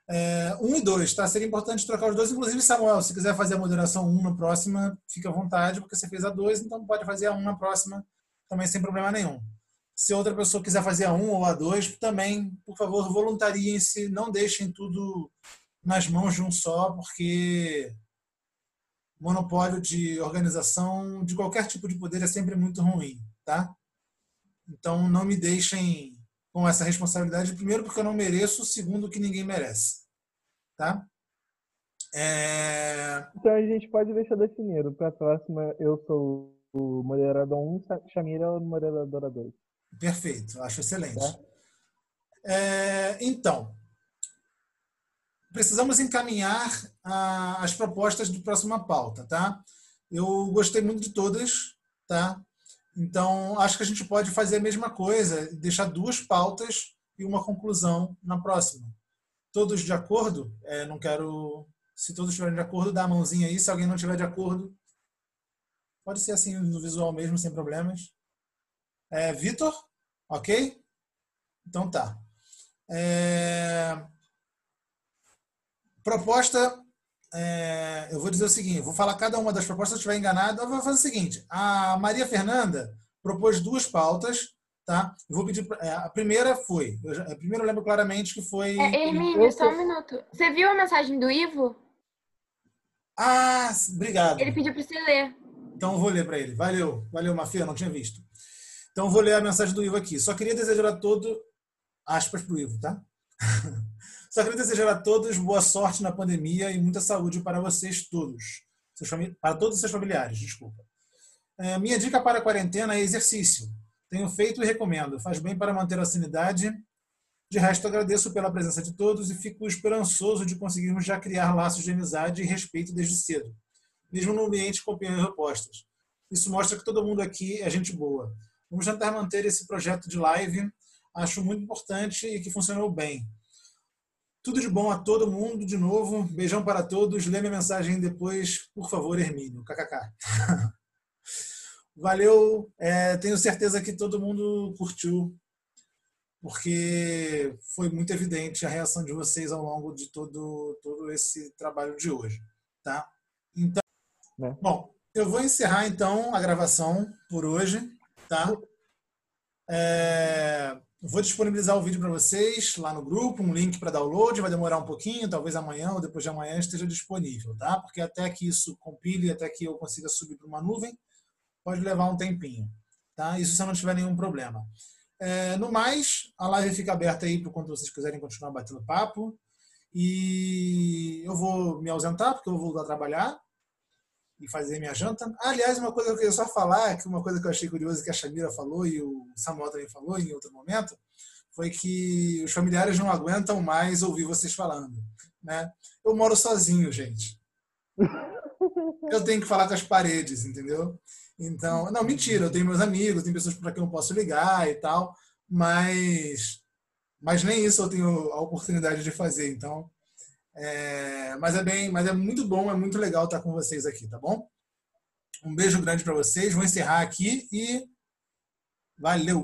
É, um e dois, tá? Seria importante trocar os dois. Inclusive, Samuel, se quiser fazer a moderação um na próxima, fica à vontade, porque você fez a dois, então pode fazer a um na próxima, também sem problema nenhum. Se outra pessoa quiser fazer a um ou a dois, também, por favor, voluntariem-se, não deixem tudo nas mãos de um só, porque monopólio de organização de qualquer tipo de poder é sempre muito ruim, tá? Então, não me deixem com essa responsabilidade, primeiro porque eu não mereço, segundo que ninguém merece. Tá? É... Então a gente pode deixar definido. Para a próxima, eu sou o moderador 1, Chamira é o moderadora 2. Perfeito, acho excelente. Tá? É, então, precisamos encaminhar a, as propostas de próxima pauta, tá? Eu gostei muito de todas, tá? Então, acho que a gente pode fazer a mesma coisa, deixar duas pautas e uma conclusão na próxima. Todos de acordo? É, não quero. Se todos estiverem de acordo, dá a mãozinha aí. Se alguém não estiver de acordo, pode ser assim no visual mesmo, sem problemas. É, Vitor? Ok? Então tá. É... Proposta é, eu vou dizer o seguinte, vou falar cada uma das propostas, se eu estiver enganado, eu vou fazer o seguinte, a Maria Fernanda propôs duas pautas, tá? Eu vou pedir, é, a primeira foi, eu já, a primeira eu lembro claramente que foi... É, Hermínio, só um minuto. Você viu a mensagem do Ivo? Ah, obrigado. Ele pediu para você ler. Então eu vou ler para ele. Valeu, valeu, Mafia, não tinha visto. Então eu vou ler a mensagem do Ivo aqui. Só queria desejar a todo, aspas para o Ivo, tá? Só queria desejar a todos boa sorte na pandemia e muita saúde para vocês todos. Para todos os seus familiares, desculpa. É, minha dica para a quarentena é exercício. Tenho feito e recomendo. Faz bem para manter a sanidade. De resto, agradeço pela presença de todos e fico esperançoso de conseguirmos já criar laços de amizade e respeito desde cedo, mesmo no ambiente com opiniões opostas. Isso mostra que todo mundo aqui é gente boa. Vamos tentar manter esse projeto de live. Acho muito importante e que funcionou bem. Tudo de bom a todo mundo, de novo. Beijão para todos. Lê minha mensagem depois, por favor, Hermínio. KKK. Valeu. É, tenho certeza que todo mundo curtiu, porque foi muito evidente a reação de vocês ao longo de todo, todo esse trabalho de hoje. Tá? Então, Né? bom, eu vou encerrar então a gravação por hoje. Tá? É, vou disponibilizar o vídeo para vocês lá no grupo, um link para download, vai demorar um pouquinho, talvez amanhã ou depois de amanhã esteja disponível, tá? Porque até que isso compile, até que eu consiga subir para uma nuvem, pode levar um tempinho, tá? Isso se eu não tiver nenhum problema. É, no mais, a live fica aberta aí para quando vocês quiserem continuar batendo papo. E eu vou me ausentar, porque eu vou voltar a trabalhar e fazer minha janta. Aliás, uma coisa que eu queria só falar, que uma coisa que eu achei curiosa que a Shamira falou e o Samuel também falou em outro momento, foi que os familiares não aguentam mais ouvir vocês falando. Né? Eu moro sozinho, gente. Eu tenho que falar com as paredes, entendeu? Então, não, mentira, eu tenho meus amigos, tem pessoas para quem eu posso ligar e tal, mas, mas nem isso eu tenho a oportunidade de fazer. Então, é, mas é bem, mas é muito bom, é muito legal estar com vocês aqui, tá bom? Um beijo grande para vocês. Vou encerrar aqui e valeu.